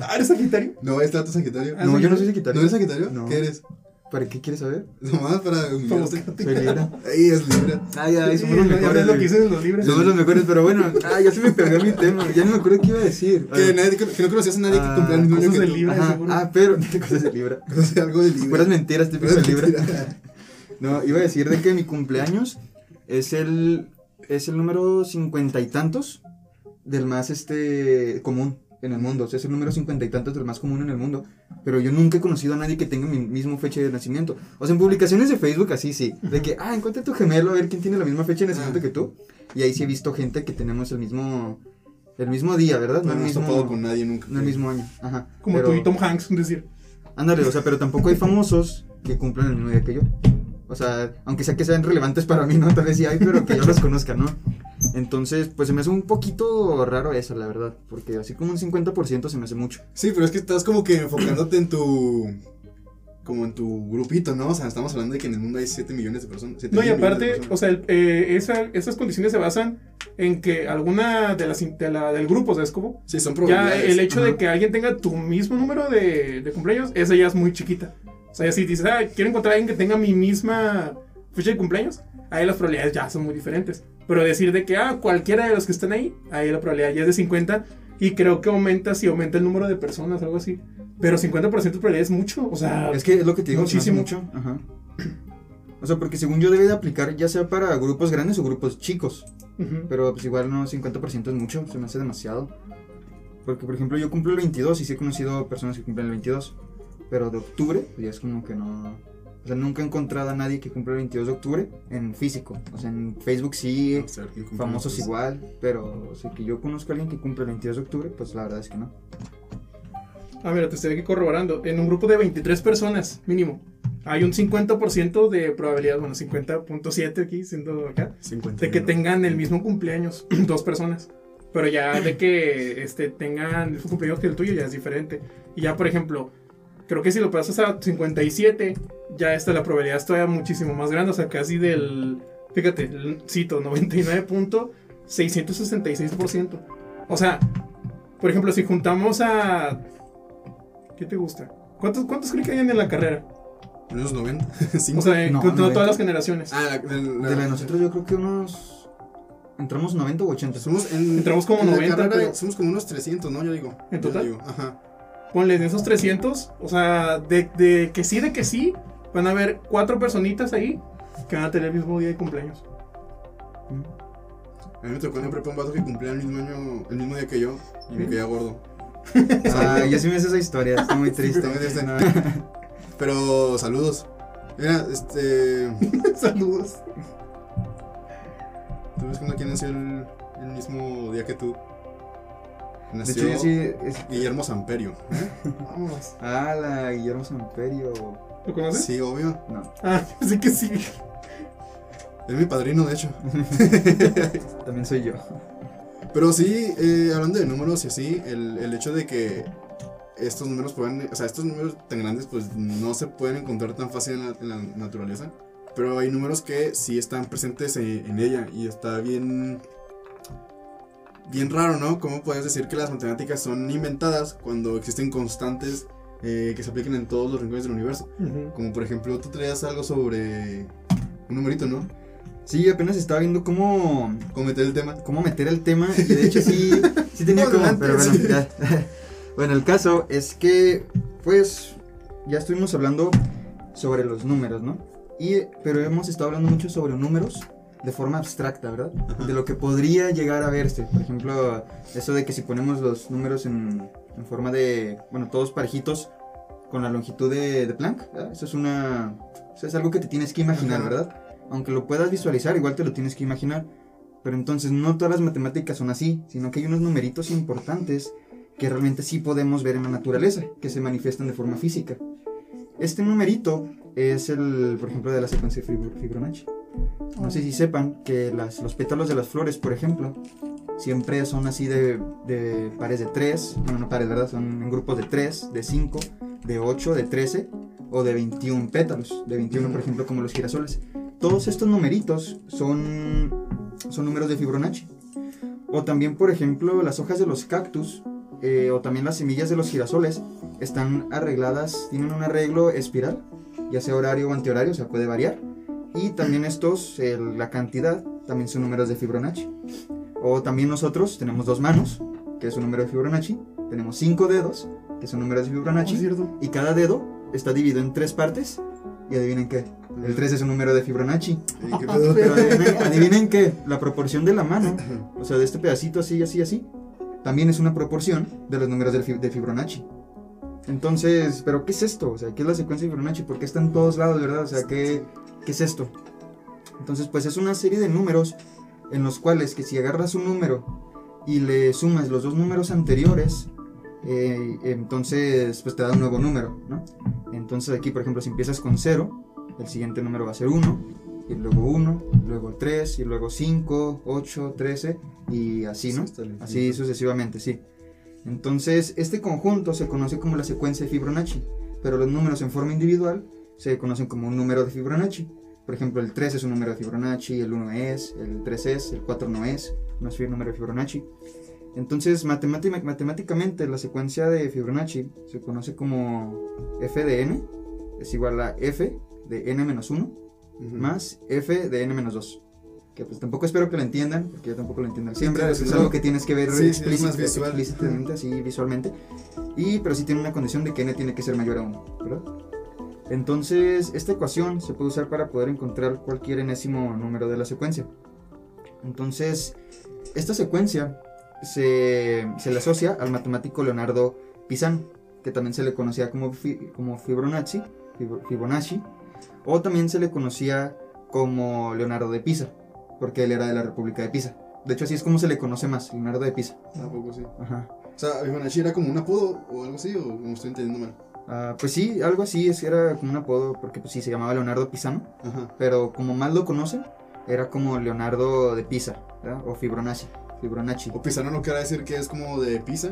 Ah, ¿eres Sagitario? No, es tanto Sagitario. Ah, No, yo no soy ¿No Sagitario. eres Sagitario? No. ¿Qué eres? ¿Para qué quieres saber? Nomás para humillarte. Soy Libra. Ahí es libre. Ay, ay, Sí, somos los ya mejores. lo que dicen en los libros. Somos los mejores, pero bueno, ah, ya se me perdió mi tema. Ya no me acuerdo qué iba a decir. Que, nadie- que no conocías a nadie que Ah, cumpliera mismo año cosas que. Ajá, seguro. ah, pero *laughs* cosas de Libra. Conoces algo de libre. Puras mentiras típicas de Libra. mentiras. *laughs* No, iba a decir de que mi cumpleaños es el es el número cincuenta y tantos del más este común. En el mundo, o sea, es el número cincuenta y tantos del más común en el mundo, pero yo nunca he conocido a nadie que tenga mi mismo fecha de nacimiento. O sea, en publicaciones de Facebook así sí, de que, ah, encuentra tu gemelo a ver quién tiene la misma fecha de nacimiento Ah. que tú. Y ahí sí he visto gente que tenemos el mismo el mismo día, ¿verdad? No el hemos mismo topado con nadie nunca. no el mismo año. Ajá. Como Pero- tú y Tom Hanks, es decir. Ándale, o sea, pero tampoco hay famosos que cumplan el mismo día que yo. O sea, aunque sea que sean relevantes para mí, ¿no? Tal vez sí hay, pero que yo los conozca, ¿no? Entonces, pues se me hace un poquito raro eso, la verdad. Porque así como un 50% se me hace mucho. Sí, pero es que estás como que enfocándote en tu. Como en tu grupito, ¿no? O sea, estamos hablando de que en el mundo hay 7 millones de personas. 7 No, y aparte, o sea, el- eh, esa- esas condiciones se basan en que alguna de las in- de la, del grupo, ¿sabes cómo? Sí, son Ya probabilidades. el hecho de que alguien tenga tu mismo número de, de cumpleaños, esa ya es muy chiquita. O sea, si dices, ah, quiero encontrar a alguien que tenga mi misma fecha de cumpleaños, ahí las probabilidades ya son muy diferentes. Pero decir de que, ah, cualquiera de los que están ahí, ahí la probabilidad ya es de 50 y creo que aumenta si aumenta el número de personas, algo así. Pero 50% de probabilidad es mucho, o sea, Es que es lo que te digo, Muchísimo. mucho. Ajá. O sea, porque según yo debe de aplicar ya sea para grupos grandes o grupos chicos. ujú. Pero pues igual no, 50% es mucho, se me hace demasiado. Porque por ejemplo yo cumplo el 22 y sí he conocido personas que cumplen el 22. Pero de octubre, pues ya es como que no... O sea, nunca he encontrado a nadie que cumpla el 22 de octubre en físico. O sea, en Facebook sí, O sea, ¿quién cumple famosos más? igual. Pero o sea, que yo conozco a alguien que cumple el 22 de octubre, pues la verdad es que no. Ah, mira, te estoy aquí corroborando. En un grupo de 23 personas, mínimo, hay un 50% de probabilidad, bueno, 50.7 aquí, siendo acá, 50 de que tengan el mismo cumpleaños, *clears throat* dos personas. Pero ya de que este, tengan el mismo cumpleaños que el tuyo ya es diferente. Y ya, por ejemplo, creo que si lo pasas a 57, ya esta la probabilidad es todavía muchísimo más grande, o sea, casi del, fíjate, cito, 99.666%. O sea, por ejemplo, si juntamos a... ¿Qué te gusta? ¿Cuántos, cuántos creen que hay en la carrera? En los 90. Cinco. O sea, No, con todas 90. las generaciones. ah, la, la- la- De la de nosotros yo creo que unos... Entramos 90 o 80. Somos en, Entramos como en la 90, carrera pero- Somos como unos 300, ¿no? Yo digo. ¿En Yo total? digo, Ajá. Ponle de esos 300, o sea, de, de que sí, de que sí, van a haber cuatro personitas ahí que van a tener el mismo día de cumpleaños. A mí me tocó en la prepa un vato que cumplía el mismo año, el mismo día que yo. Y me quedé gordo. *laughs* Ah, yo sí me sé esa historia, está muy triste. Está muy triste. No. *laughs* Pero saludos. Mira, este. *laughs* Saludos. ¿Tú ves cuando quién nació el, el mismo día que tú? De hecho, yo sí. es- Guillermo Samperio. *laughs* Vámonos. Ah, la Guillermo Samperio. ¿Lo conoces? Sí, obvio. No, Ah, *laughs* sí que sí. Es mi padrino, de hecho. *laughs* también soy yo. Pero sí, eh, hablando de números y así, el, el hecho de que estos números puedan, o sea, estos números tan grandes, pues no se pueden encontrar tan fácil en la, en la naturaleza. Pero hay números que sí están presentes en, en ella y está bien, bien raro, ¿no? ¿Cómo puedes decir que las matemáticas son inventadas cuando existen constantes eh, que se apliquen en todos los rincones del universo? Como por ejemplo, tú traías algo sobre un numerito, ¿no? Sí, apenas estaba viendo cómo, ¿Cómo meter el tema? cómo meter el tema. Y de hecho, sí, *laughs* sí tenía como. Pero bueno, ya. *laughs* Bueno, el caso es que, pues, ya estuvimos hablando sobre los números, ¿no? Y, pero hemos estado hablando mucho sobre números de forma abstracta, ¿verdad? De lo que podría llegar a verse. Por ejemplo, eso de que si ponemos los números en, en forma de, bueno, todos parejitos con la longitud de, de Planck, ¿verdad? eso es una, eso es algo que te tienes que imaginar, Ajá. ¿verdad? Aunque lo puedas visualizar, igual te lo tienes que imaginar. Pero entonces no todas las matemáticas son así, sino que hay unos numeritos importantes que realmente sí podemos ver en la naturaleza, que se manifiestan de forma física. Este numerito es el, por ejemplo, de la secuencia de Fibonacci. No sé si sepan que las, los pétalos de las flores, por ejemplo, siempre son así de, de pares de 3, bueno, no pares, ¿verdad? Son en grupos de 3, de 5, de 8, de 13 o de 21 pétalos, de 21, por ejemplo, como los girasoles. Todos estos numeritos son, son números de Fibonacci. O también, por ejemplo, las hojas de los cactus eh, o también las semillas de los girasoles están arregladas, tienen un arreglo espiral, ya sea horario o antihorario, o sea, puede variar. Y también estos, la cantidad, también son números de Fibonacci. O también nosotros tenemos dos manos, que es un número de Fibonacci. Tenemos cinco dedos, que son números de ¿No es Fibonacci. cierto? Y cada dedo está dividido en tres partes. Y adivinen qué. El 3 es un número de Fibonacci. ¿qué *laughs* pedo? Pero adivinen, *laughs* adivinen qué. La proporción de la mano, o sea, de este pedacito así, así, así, también es una proporción de los números de Fibonacci. Entonces, ¿pero qué es esto? O sea, ¿qué es la secuencia de Fibonacci? ¿Por qué está en todos lados, verdad? O sea, ¿qué, qué es esto? Entonces, pues es una serie de números en los cuales que si agarras un número y le sumas los dos números anteriores, eh, entonces pues te da un nuevo número, ¿no? Entonces aquí, por ejemplo, si empiezas con 0, el siguiente número va a ser 1, y luego 1, luego 3, y luego 5, 8, 13, y así, ¿no? Así sucesivamente, sí. Entonces, este conjunto se conoce como la secuencia de Fibonacci, pero los números en forma individual se conocen como un número de Fibonacci. Por ejemplo, el 3 es un número de Fibonacci, el 1 es, el 3 es, el 4 no es, no es un número de Fibonacci. Entonces, matemática- matemáticamente, la secuencia de Fibonacci se conoce como f de n es igual a f de n menos 1 Ujú. más f de n menos 2. Que pues tampoco espero que lo entiendan, porque yo tampoco lo entiendo siempre. claro, es algo que tienes que ver Sí, sí, es explícit- más visual. explícitamente, así visualmente. Y, pero sí tiene una condición de que n tiene que ser mayor a 1, ¿verdad? Entonces, esta ecuación se puede usar para poder encontrar cualquier enésimo número de la secuencia. Entonces, esta secuencia se, se le asocia al matemático Leonardo Pisano, que también se le conocía como, fi- como Fibonacci, Fib- Fibonacci, o también se le conocía como Leonardo de Pisa, porque él era de la República de Pisa. De hecho, así es como se le conoce más, Leonardo de Pisa. Tampoco sí. Ajá. O sea, Fibonacci era como un apodo o algo así, o como estoy entendiendo mal. Ah, pues sí, algo así, es, era como un apodo, porque pues sí, se llamaba Leonardo Pisano, Ajá. pero como más lo conocen, era como Leonardo de Pisa, ¿verdad? o Fibonacci. Fibonacci. O Pisano no quiere decir que es como de Pisa.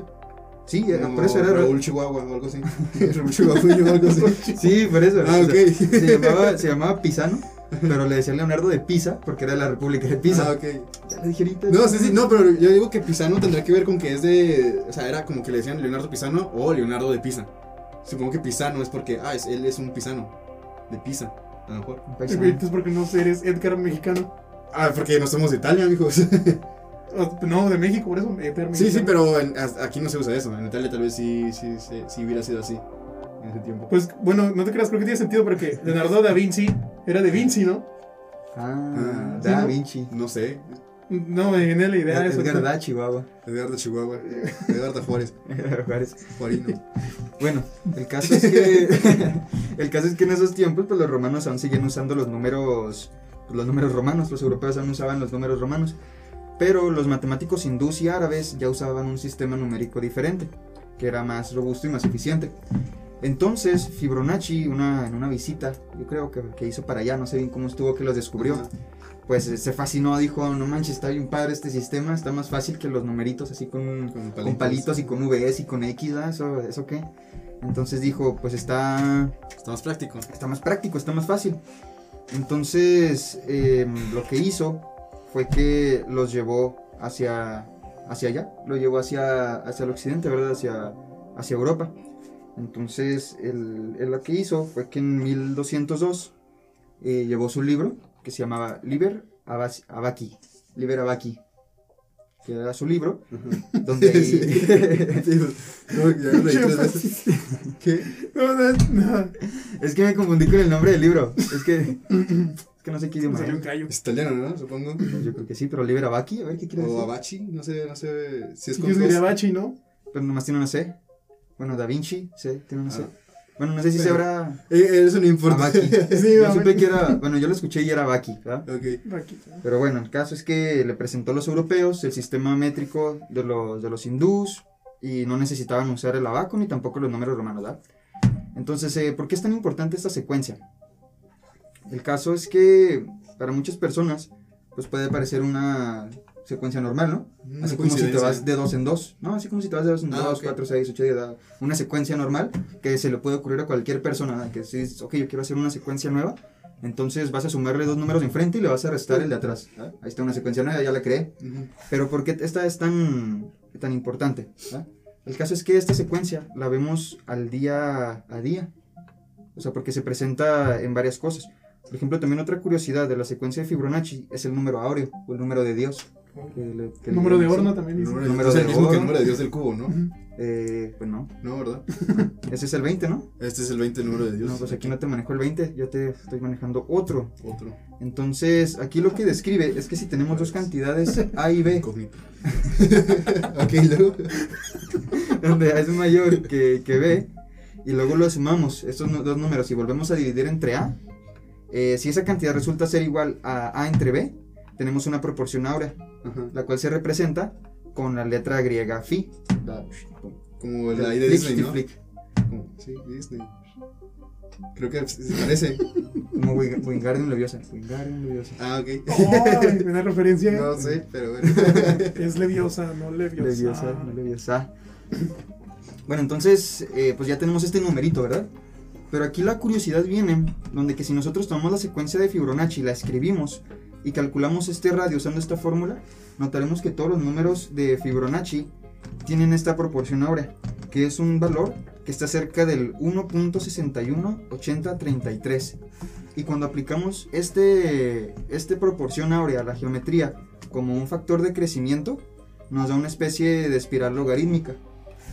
Sí, como por eso era. Raúl Chihuahua o algo así. *laughs* *laughs* Raúl Chihuahua o algo así. Sí, por eso. Ah, ok. se, llamaba, se llamaba Pisano, pero le decían Leonardo de Pisa porque era de la República de Pisa. Ah, ok. Ya le dije ahorita. No, sí, sí, no, pero yo digo que Pisano tendrá que ver con que es de. O sea, era como que le decían Leonardo Pisano o Leonardo de Pisa. Supongo que Pisano es porque, ah, es, él es un Pisano. De Pisa, a lo mejor. Entonces, porque no sé, eres Edgar mexicano. Ah, porque no somos de Italia, amigos. *laughs* Ah, No, de México, por eso Edgar sí, sí, pero en- aquí no se usa eso. En Italia tal vez sí, sí, sí, sí hubiera sido así en ese tiempo. Pues bueno, no te creas, creo que tiene sentido porque Leonardo da Vinci era de Vinci, ¿no? Ah, Ah, Da sí, ¿no? Vinci. No sé. No, me viene la idea de eso. Edgar da Chihuahua. Eduardo Chihuahua. Eduardo Juárez. *laughs* Juárez. Juarino. Bueno, el caso es que *laughs* el caso es que en esos tiempos pues los romanos aún seguían usando los números los números romanos, los europeos aún usaban los números romanos, pero los matemáticos hindús y árabes ya usaban un sistema numérico diferente, que era más robusto y más eficiente. Entonces, Fibonacci, una, en una visita, yo creo que, que hizo para allá, no sé bien cómo estuvo que los descubrió, pues eh, se fascinó, dijo, no manches, está bien padre este sistema, está más fácil que los numeritos así con, Con con palitos y con VS y con X, ¿ah? ¿Eso, ¿eso qué? Entonces dijo, pues está, Está más práctico. está más práctico, está más fácil. Entonces, eh, lo que hizo fue que los llevó hacia, hacia allá, lo llevó hacia, hacia el occidente, ¿verdad? Hacia, hacia Europa. Entonces, él, él lo que hizo fue que en 1202 eh, llevó su libro que se llamaba Liber Abaki, Liber Abaki, que era su libro, donde *laughs* Sí. *laughs* ¿Qué? No, no, no. Es que me confundí con el nombre del libro. Es que, es que no sé qué idioma es. italiano, ¿no? Supongo. Yo creo que sí, pero Liber Abaki, a ver qué quiere O decir. Abachi, no sé, no sé si es Yo con diría dos. Bachi, ¿no? Pero nomás tiene una C. Bueno, Da Vinci, C, tiene una. Ah. Bueno, no sé si se habrá eso no importa. Abaki. *laughs* Sí, Yo a supe que era, bueno, yo lo escuché y era Abaki, ¿verdad? ok. Bachi. Pero bueno, el caso es que le presentó a los europeos el sistema métrico de los, de los hindús y no necesitaban usar el abaco ni tampoco los números romanos, ¿verdad? Entonces, eh, ¿por qué es tan importante esta secuencia? El caso es que para muchas personas, pues puede parecer una secuencia normal, ¿no? Una Así como si te vas de dos en dos, ¿no? Así como si te vas de dos en Ah, dos, ok. cuatro, seis, ocho, diez, una secuencia normal que se le puede ocurrir a cualquier persona, que si dices, ok, yo quiero hacer una secuencia nueva, entonces vas a sumarle dos números de enfrente y le vas a restar el de atrás. ¿ah? Ahí está una secuencia nueva, ya la creé. Ujú. Pero ¿por qué esta es tan, tan importante? ¿ah? El caso es que esta secuencia la vemos al día a día. O sea, porque se presenta en varias cosas. Por ejemplo, también otra curiosidad de la secuencia de Fibonacci es el número áureo, o el número de Dios. Que le- que le Número de horno también El dice. número, Número es el mismo que el número de Dios del cubo, ¿no? Eh, pues no, No, ¿verdad? *laughs* ese es el 20, ¿no? Este es el 20 número de Dios. No, pues aquí no te manejo el 20, yo te estoy manejando otro. Otro. Entonces, aquí lo que describe es que si tenemos dos cantidades A y B, Incógnito. *laughs* ok, luego. *laughs* donde A es mayor que, que B, y luego lo sumamos, estos dos números, y volvemos a dividir entre A, eh, si esa cantidad resulta ser igual a A entre B, tenemos una proporción áurea, Ajá. la cual se representa con la letra griega phi. La- Como la de flick, Disney, ¿no? flick, Como- Sí, Disney. Creo que se parece. Como Wing- Wingardium Leviosa. Wingardium Leviosa. Ah, ok. Ay, una referencia. No sé, pero bueno. Es leviosa, no leviosa. Leviosa, no Leviosa. Bueno, entonces, eh, pues ya tenemos este numerito, ¿verdad? Pero aquí la curiosidad viene, donde que si nosotros tomamos la secuencia de Fibonacci, la escribimos y calculamos este radio usando esta fórmula, notaremos que todos los números de Fibonacci tienen esta proporción áurea, que es un valor que está cerca del 1.618033. Y cuando aplicamos este, este proporción áurea a la geometría como un factor de crecimiento, nos da una especie de espiral logarítmica.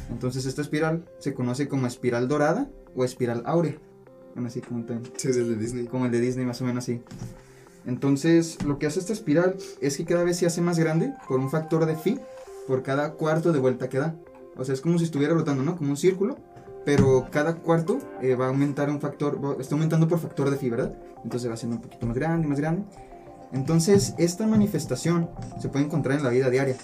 Entonces esta espiral se conoce como espiral dorada o espiral áurea. Bueno, así como, tan- Sí, es el de Disney. como el de Disney, más o menos así. Entonces, lo que hace esta espiral es que cada vez se hace más grande por un factor de phi por cada cuarto de vuelta que da. O sea, es como si estuviera rotando, ¿no? Como un círculo, pero cada cuarto eh, va a aumentar un factor, va- está aumentando por factor de phi, ¿verdad? Entonces va siendo un poquito más grande, más grande. Entonces, esta manifestación se puede encontrar en la vida diaria.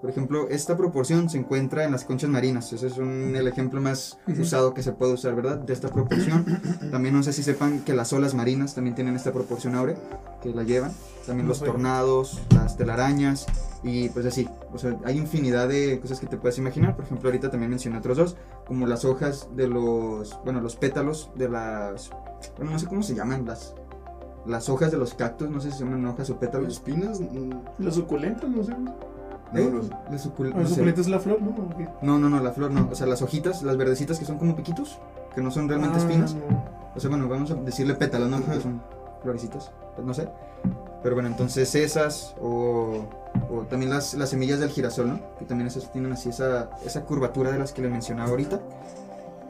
Por ejemplo, esta proporción se encuentra en las conchas marinas. Ese es un, el ejemplo más usado que se puede usar, ¿verdad? De esta proporción. *clears throat* También no sé si sepan que las olas marinas también tienen esta proporción áurea, que la llevan. También No los tornados, las telarañas y pues así. O sea, hay infinidad de cosas que te puedes imaginar. Por ejemplo, ahorita también mencioné otros dos, como las hojas de los, bueno, los pétalos de las, bueno, no sé cómo se llaman, las, las hojas de los cactus, no sé si se llaman hojas o ¿Los pétalos. espinas? No, Los suculentos, no sé. ¿Eh? los- De sucul- Ah, no es la flor, ¿no? No, no, no, la flor no. O sea, las hojitas, las verdecitas que son como piquitos, que no son realmente Ah, espinas. no. O sea, bueno, vamos a decirle pétalos, ¿no? Son florecitas. Pues no sé. Pero bueno, entonces esas o, o también las, las semillas del girasol, ¿no? Que también esas tienen así esa, esa curvatura de las que les mencionaba ahorita.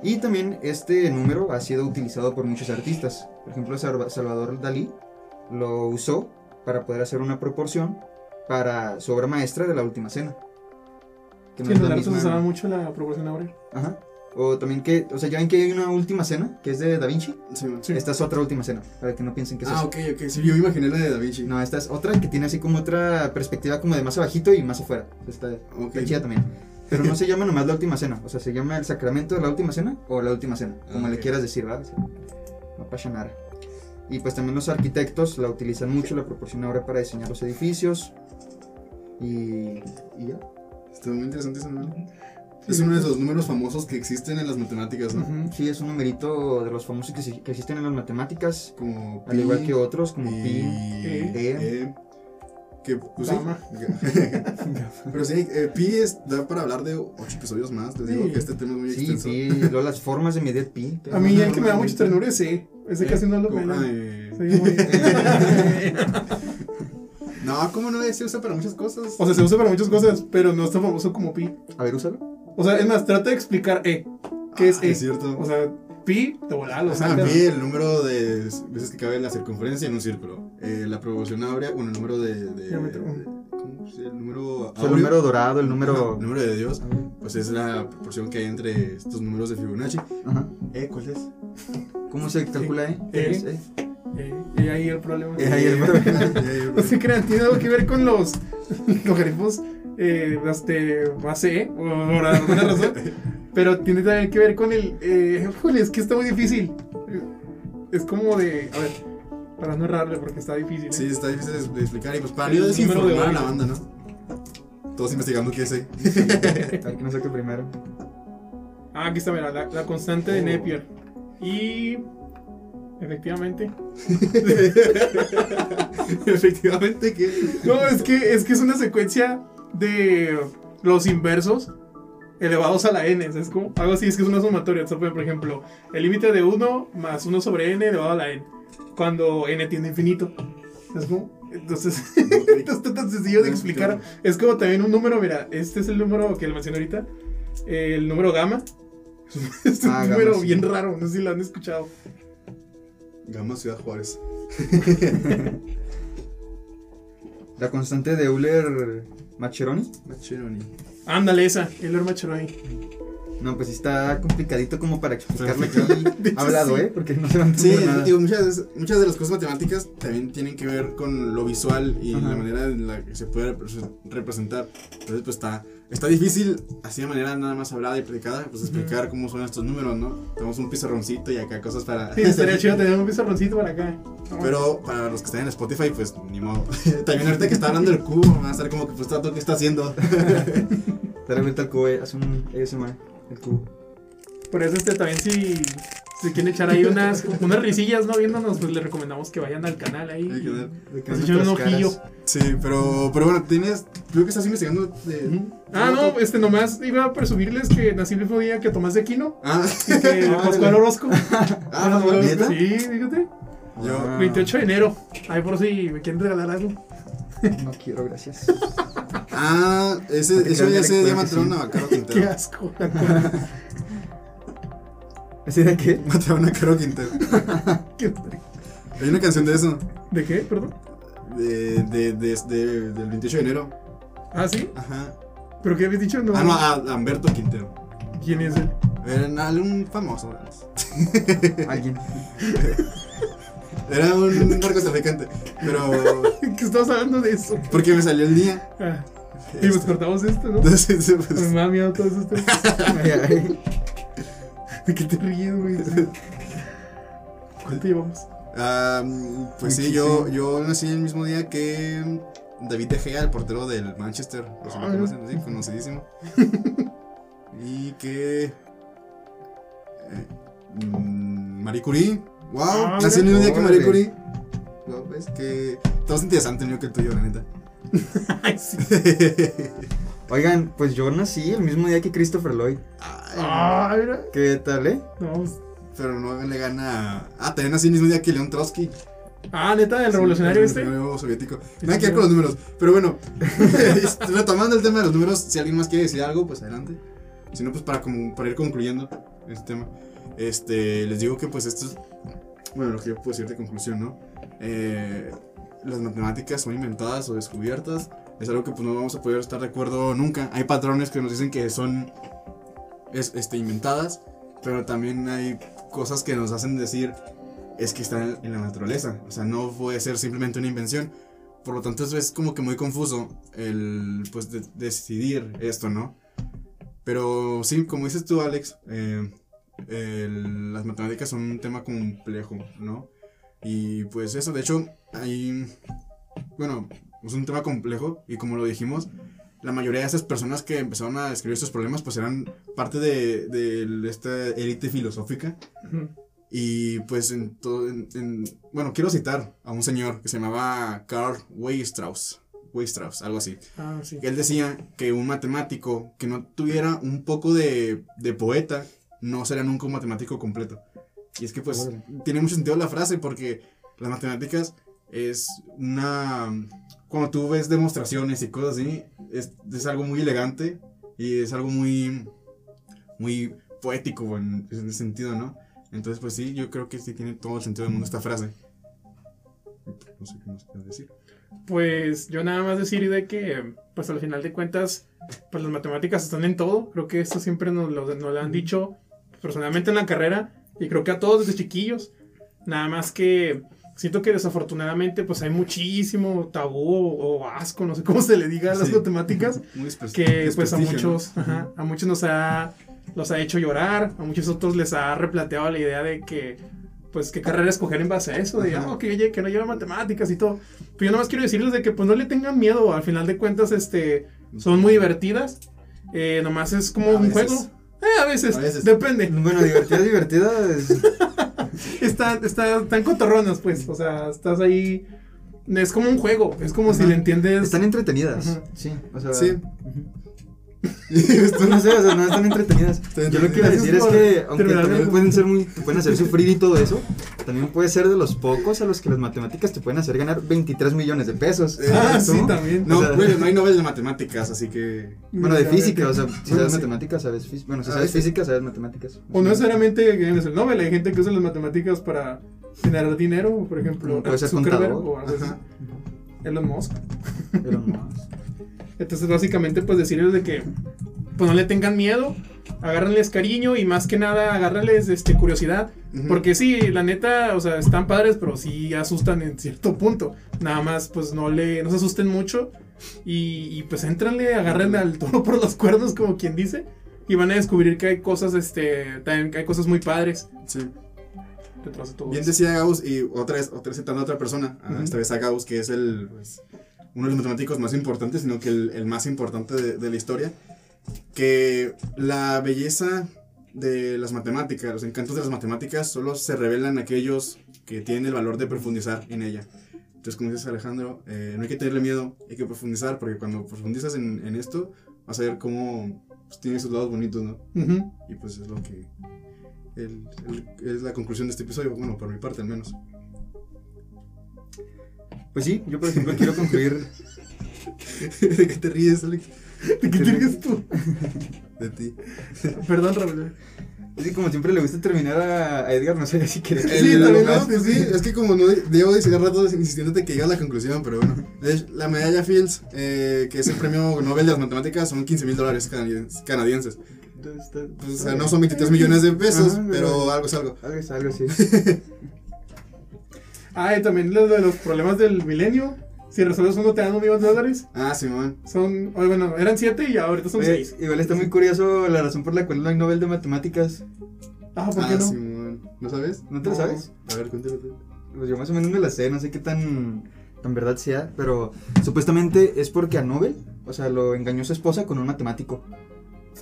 Y también este número ha sido utilizado por muchos artistas. Por ejemplo, Salva- Salvador Dalí lo usó para poder hacer una proporción para su obra maestra de la última cena. Que Sí, no en es el la misma- usaba mucho la proporción áurea. Ajá. O también que, o sea, ya ven que hay una última cena, que es de Da Vinci. Sí. Sí. Esta es otra última cena, para que no piensen que es Ah, eso. ok, ok. Sí, yo me imaginé la de Da Vinci. No, esta es otra que tiene así como otra perspectiva como de más abajito y más afuera. Está, Ok. está chida también. Pero no se llama nomás la última cena, o sea, se llama el sacramento de la última cena o la última cena, como Ah, le quieras decir, ¿verdad? No pasa nada. Y pues también los arquitectos la utilizan mucho, la proporción ahora para diseñar los edificios. Y, y ya. Está muy interesante ese número. Es uno de esos números famosos que existen en las matemáticas, ¿no? Ujú. Sí, es un numerito de los famosos que, se- que existen en las matemáticas, Como al igual que otros como y pi. E. E, que pues sí. Gamma. *laughs* Pero sí, eh, pi es, da para hablar de ocho episodios más. Les digo Sí. que este tema es muy Sí, extenso. pi, y luego las formas de medir pi. *laughs* A mí el que me da mucha ternura es E. Ese Eh, casi no lo ay. Sí, muy- *laughs* No, ¿cómo no? Se usa para muchas cosas. O sea, se usa para muchas cosas, pero no es tan famoso como pi. A ver, úsalo. O sea, es más, trata de explicar E. ¿Qué es Ah, E? Es cierto. O sea, pi, te volá, lo sacas. pi, el número de veces que cabe la circunferencia en un círculo. Eh, la proporción áurea, bueno, el número de. de, ¿Cómo se? El número. O sea, el número dorado, el Ajá, número. el número de Dios. Pues es la proporción que hay entre estos números de Fibonacci. Ajá. Eh, ¿cuál es? ¿Cómo se calcula, eh? Eh. Es, eh. E. Y ahí el problema. Eh, *laughs* ahí el problema. No se crean, tiene algo que ver con los logaritmos eh, este, base E, o por alguna razón. Pero tiene también que ver con el. Eh, es que está muy difícil. Es como de. A ver, para no errarle, porque está difícil. ¿eh? Sí, está difícil de, explicar. Y pues para El no desinformar a la banda, ¿no? Todos investigando qué es eh. A *laughs* ver, que no saque primero. Ah, aquí está, mira, la, la constante de Oh. Napier. Y. Efectivamente. *laughs* Efectivamente que. No, es que, es que es una secuencia de los inversos elevados a la n. Es como algo así, es que es una sumatoria. Por ejemplo, el límite de 1 más 1 sobre n elevado a la n. Cuando n tiene infinito. Es como. *laughs* Entonces, está tan sencillo de explicar. Es como también un número, mira, este es el número que le mencioné ahorita. El número gamma. *laughs* Es un Ah, gamma, número sí. bien raro, no sé si lo han escuchado. Gama Ciudad Juárez. *laughs* La constante de Euler Macheroni. Macheroni. Ándale, esa, el Hermachoroni. No, pues sí está complicadito como para explicarlo aquí hablado, sí. ¿eh? Porque no se va a Sí, entender nada. digo, muchas, muchas de las cosas matemáticas también tienen que ver con lo visual y Ajá. la manera en la que se puede repre- representar. Entonces, pues está, está difícil, así de manera nada más hablada y predicada, pues explicar cómo son estos números, ¿no? Tenemos un pizarroncito y acá cosas para... Sí, estaría *laughs* chido tener un pizarroncito para acá. Pero para los que están en Spotify, pues ni modo. *laughs* También ahorita que está hablando el cubo, van a estar como que, pues, tanto que está haciendo. *laughs* Vuelta al cubo, eh, haz un ASMR, el cubo. Por eso este también si si quieren echar ahí unas, unas risillas, ¿no? Viéndonos, pues les recomendamos que vayan al canal ahí. Hay que ver. De que un caras- ojillo. Sí, pero, pero bueno, tienes. Creo que estás investigando de. Ah, no, este nomás iba a presumirles que nací el mismo día que Tomás de Aquino. Ah, Y que *laughs* Ah, Pascual Orozco. ah, no. Orozco. Sí, fíjate. Yo- Ah, 28 de enero. Ahí por si me quieren regalar algo. *laughs* No quiero, gracias. Ah, ese, eso ya se llama sí. Matrona Caro *laughs* Qué asco. ¿Así de qué? *laughs* Matrona Caro Quintero. *laughs* Qué- Hay una canción de eso. ¿De qué? Perdón. De, de, de, de- del 28 de enero. Ah, sí. Ajá. ¿Pero qué habéis dicho? No. Ah, no, a Lamberto Quintero. ¿Quién es él? Era un famoso. *laughs* Alguien. Era un narcotraficante. Pero. ¿Qué estabas hablando de eso? Porque me salió el día. Ah, y pues Este, cortamos esto, ¿no? Entonces, pues, me da miedo todo eso. ¿De qué te ríes, güey? ¿Cuánto llevamos? pues sí, yo, yo nací el mismo día que David De Gea, el portero del Manchester. Los Ah, conocen, sí, conocidísimo. *laughs* y que. eh, mm, Marie Curie. Wow, Ah, nací el mismo día que Marie. Curie. Wow, ves que. Está bastante interesante el mío que el tuyo, la neta. *laughs* Ay, sí. *laughs* Oigan, pues yo nací el mismo día que Christopher Lloyd. Ah, mira. ¿Qué tal, eh? No, pues- pero no le gana. Ah, también el mismo día que León Trotsky. Ah, neta, el revolucionario el este. revolucionario soviético. Sí, Nada que ver con los números. Pero bueno, *laughs* retomando el tema de los números, si alguien más quiere decir algo, pues adelante. Si no, pues para, como, para ir concluyendo este tema. Este, les digo que pues esto es, bueno, lo que yo puedo decir de conclusión, ¿no? Eh, las matemáticas son inventadas o descubiertas. Es algo que pues no vamos a poder estar de acuerdo nunca. Hay patrones que nos dicen que son es, este, inventadas, pero también hay cosas que nos hacen decir es que están en la naturaleza. O sea, no puede ser simplemente una invención. Por lo tanto, es como que muy confuso el pues de- decidir esto, ¿no? Pero sí, como dices tú, Alex, eh, el- las matemáticas son un tema complejo, ¿no? Y pues eso, de hecho, hay, bueno, es un tema complejo y como lo dijimos, la mayoría de esas personas que empezaron a describir estos problemas pues eran parte de, de esta élite filosófica y pues en todo, en- en- bueno, quiero citar a un señor que se llamaba Carl Weierstrass, Weierstrass, algo así. Ah, sí. Él decía que un matemático que no tuviera un poco de, de poeta no sería nunca un matemático completo. Y es que pues Órale. tiene mucho sentido la frase porque las matemáticas es una... Cuando tú ves demostraciones y cosas así, es, es algo muy elegante y es algo muy, muy poético en, en ese sentido, ¿no? Entonces pues sí, yo creo que sí tiene todo el sentido del mundo esta frase. No sé qué más quiero decir. Pues yo nada más decir de que, pues al final de cuentas, pues las matemáticas están en todo. Creo que esto siempre nos lo, nos lo han dicho personalmente en la carrera y creo que a todos desde chiquillos. Nada más que siento que desafortunadamente pues hay muchísimo tabú o asco, no sé cómo se le diga a las Sí. matemáticas. *laughs* Muy que pues a desprestigio, ¿no? muchos, ajá, a muchos nos ha, los ha hecho llorar, a muchos otros les ha replanteado la idea de que, pues, qué carrera escoger en base a eso, de, ah, que, oye, que no lleva matemáticas y todo. Pero yo nomás quiero decirles de que, pues, no le tengan miedo, al final de cuentas, este, son muy divertidas, eh, nomás es como A un veces. juego. Eh, a veces, A veces. depende. Bueno, divertida, divertida. es- *laughs* Están, están, están cotorronas, pues, o sea, estás ahí, es como un juego, es como si le entiendes... Están entretenidas. Ajá. Sí, o sea. Sí. Ujú. No sé, o sea, no están entretenidas. Están Yo lo que quiero decir es que, aunque también de- pueden ser muy, te pueden hacer sufrir y todo eso, también puede ser de los pocos a los que las matemáticas te pueden hacer ganar 23 millones de pesos. Eh, Ah, sí, también. No, O sea- bueno, no hay Nobel de matemáticas, así que. Bueno, de física, o sea, si sabes matemáticas, sabes física. Bueno, si Ah, sabes física, sabes matemáticas. O no necesariamente ganes el Nobel, hay gente que usa las matemáticas para generar dinero, por ejemplo, Puede ser contador. Elon Musk. Elon Musk. Entonces, básicamente, pues decirles de que pues no le tengan miedo, agárrenles cariño y más que nada agárrenles este, curiosidad. Porque sí, la neta, o sea, están padres, pero sí asustan en cierto punto. Nada más, pues no le, no se asusten mucho. Y, y, pues éntranle, agárrenle al toro por los cuernos, como quien dice. Y van a descubrir que hay cosas, este, también que hay cosas muy padres Sí. detrás de todo Bien eso. decía Gauss, y otra vez, otra vez citando a otra persona, esta vez a Gauss, que es el, pues, uno de los matemáticos más importantes, sino que el, el más importante de, de la historia, que la belleza de las matemáticas, los encantos de las matemáticas, solo se revelan aquellos que tienen el valor de profundizar en ella. Entonces, como dices Alejandro, eh, no hay que tenerle miedo, hay que profundizar, porque cuando profundizas en, en esto, vas a ver cómo pues, tiene sus lados bonitos, ¿no? Ujú. Y pues es lo que. el- el- es la conclusión de este episodio, bueno, por mi parte al menos. Pues sí, yo por ejemplo *laughs* quiero concluir. ¿De qué te ríes, Alex? ¿De qué te ríes tú? *laughs* De ti. Perdón, Raúl. Que como siempre le gusta terminar a, Edgar, no sé si quiere. Sí, no, ¿no? pues sí, es que como no llevo diciendo rato insistiéndote que llegue a la conclusión, pero bueno. La medalla Fields, eh, que es el premio Nobel de las matemáticas, son 15 mil dólares canadienses. canadienses. Pues, o sea, no son 23 millones de pesos, Ajá, pero algo es algo. Algo es algo, sí. *laughs* Ah, y también lo de los problemas del milenio. Si resuelves uno te dan un millón de dólares. Ah, Simón. Son, oye, bueno, eran siete y ahorita son Oye, seis. igual está muy curioso la razón por la cual no hay Nobel de Matemáticas. Ah, ¿por Ah, qué no? Simón. ¿No sabes? ¿No te lo No. sabes? A ver, cuéntalo tú. Pues yo más o menos me la sé, no sé qué tan, tan verdad sea, pero supuestamente es porque a Nobel, o sea, lo engañó su esposa con un matemático.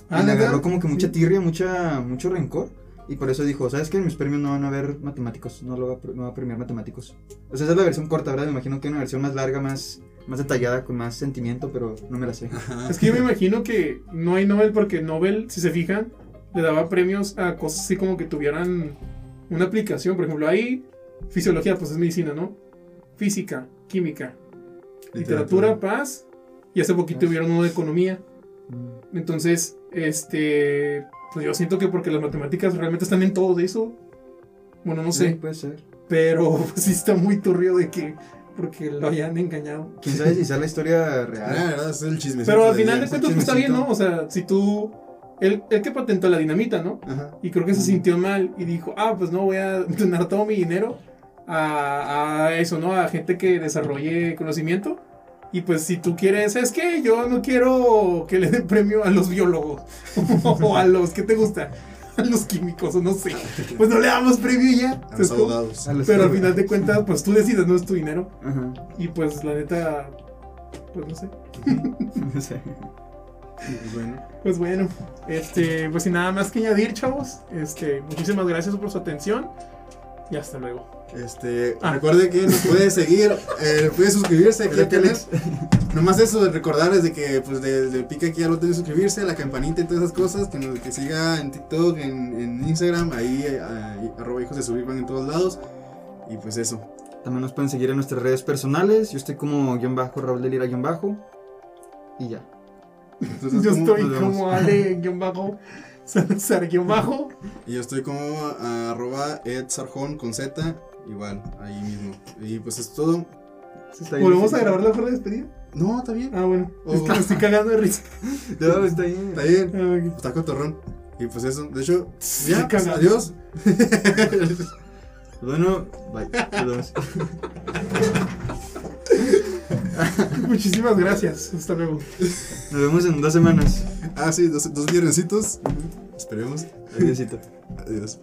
Ah, y le agarró como que mucha Sí. tirria, mucha, mucho rencor. Y por eso dijo, ¿sabes qué? En mis premios no van a haber matemáticos, no, lo va, a pre- no va a premiar matemáticos. O sea, esa es la versión corta, ¿verdad? Me imagino que hay una versión más larga, más, más detallada, con más sentimiento, pero no me la sé. Ajá. Es que yo me imagino que no hay Nobel porque Nobel, si se fijan, le daba premios a cosas así como que tuvieran una aplicación. Por ejemplo, ahí fisiología, pues es medicina, ¿no? Física, química, literatura, paz. Y hace poquito tuvieron uno de economía. Mm. Entonces, este, yo siento que porque las matemáticas realmente están en todo eso. Bueno, no Sí, sé, puede ser. pero *laughs* pues, sí está muy turrio de que porque lo hayan engañado. ¿Quién sabe si sea la historia Ah, real? la verdad, es el chisme. Pero al final de cuentas pues, está bien, ¿no? O sea, si tú él, él que patentó la dinamita, ¿no? Ajá. Y creo que se sintió mal y dijo, "Ah, pues no voy a donar todo mi dinero a, a eso, ¿no? A gente que desarrolle conocimiento." Y pues si tú quieres, es que yo no quiero que le den premio a los biólogos *laughs* o a los que te gusta, a los químicos o no sé. Pues no le damos premio y ya. A los abogados. A los Pero al final de cuentas, pues tú decides, no es tu dinero. Ajá. Y pues la neta, pues no sé. No sé. Pues bueno. Pues bueno, este, pues sin nada más que añadir, chavos. Este, muchísimas gracias por su atención. Y hasta luego. Este, Ah. recuerde que nos puede seguir, eh, puede suscribirse aquí al canal. Nomás eso, de recordarles de que, pues, de, de pica aquí al botón de suscribirse, la campanita y todas esas cosas, que, nos, que siga en TikTok, en, en Instagram, ahí, ahí, arroba hijos de subir van en todos lados. Y pues eso. También nos pueden seguir en nuestras redes personales. Yo estoy como guion bajo, Raúl de Lira guion bajo. Y ya. Entonces, Yo ¿cómo estoy como Ale, guion bajo, *laughs* Salazar, guion bajo. Y yo estoy como ah, arroba Ed Sarjón con Z, igual, ahí mismo. Y pues es todo. Sí, está bien ¿Volvemos a grabar la hora de despedida? No, está bien. Ah, bueno. Es que Oh. me estoy cagando de risa. *laughs* No, está bien. Está bien. Ah, ok. Está cotorrón. Y pues eso, de hecho, ya, pues, adiós. Bueno, bye. Vemos. *laughs* *laughs* Muchísimas gracias. Hasta luego. Nos vemos en dos semanas. ah, sí, dos, dos viernesitos. Esperemos. Adiósito. Adiós.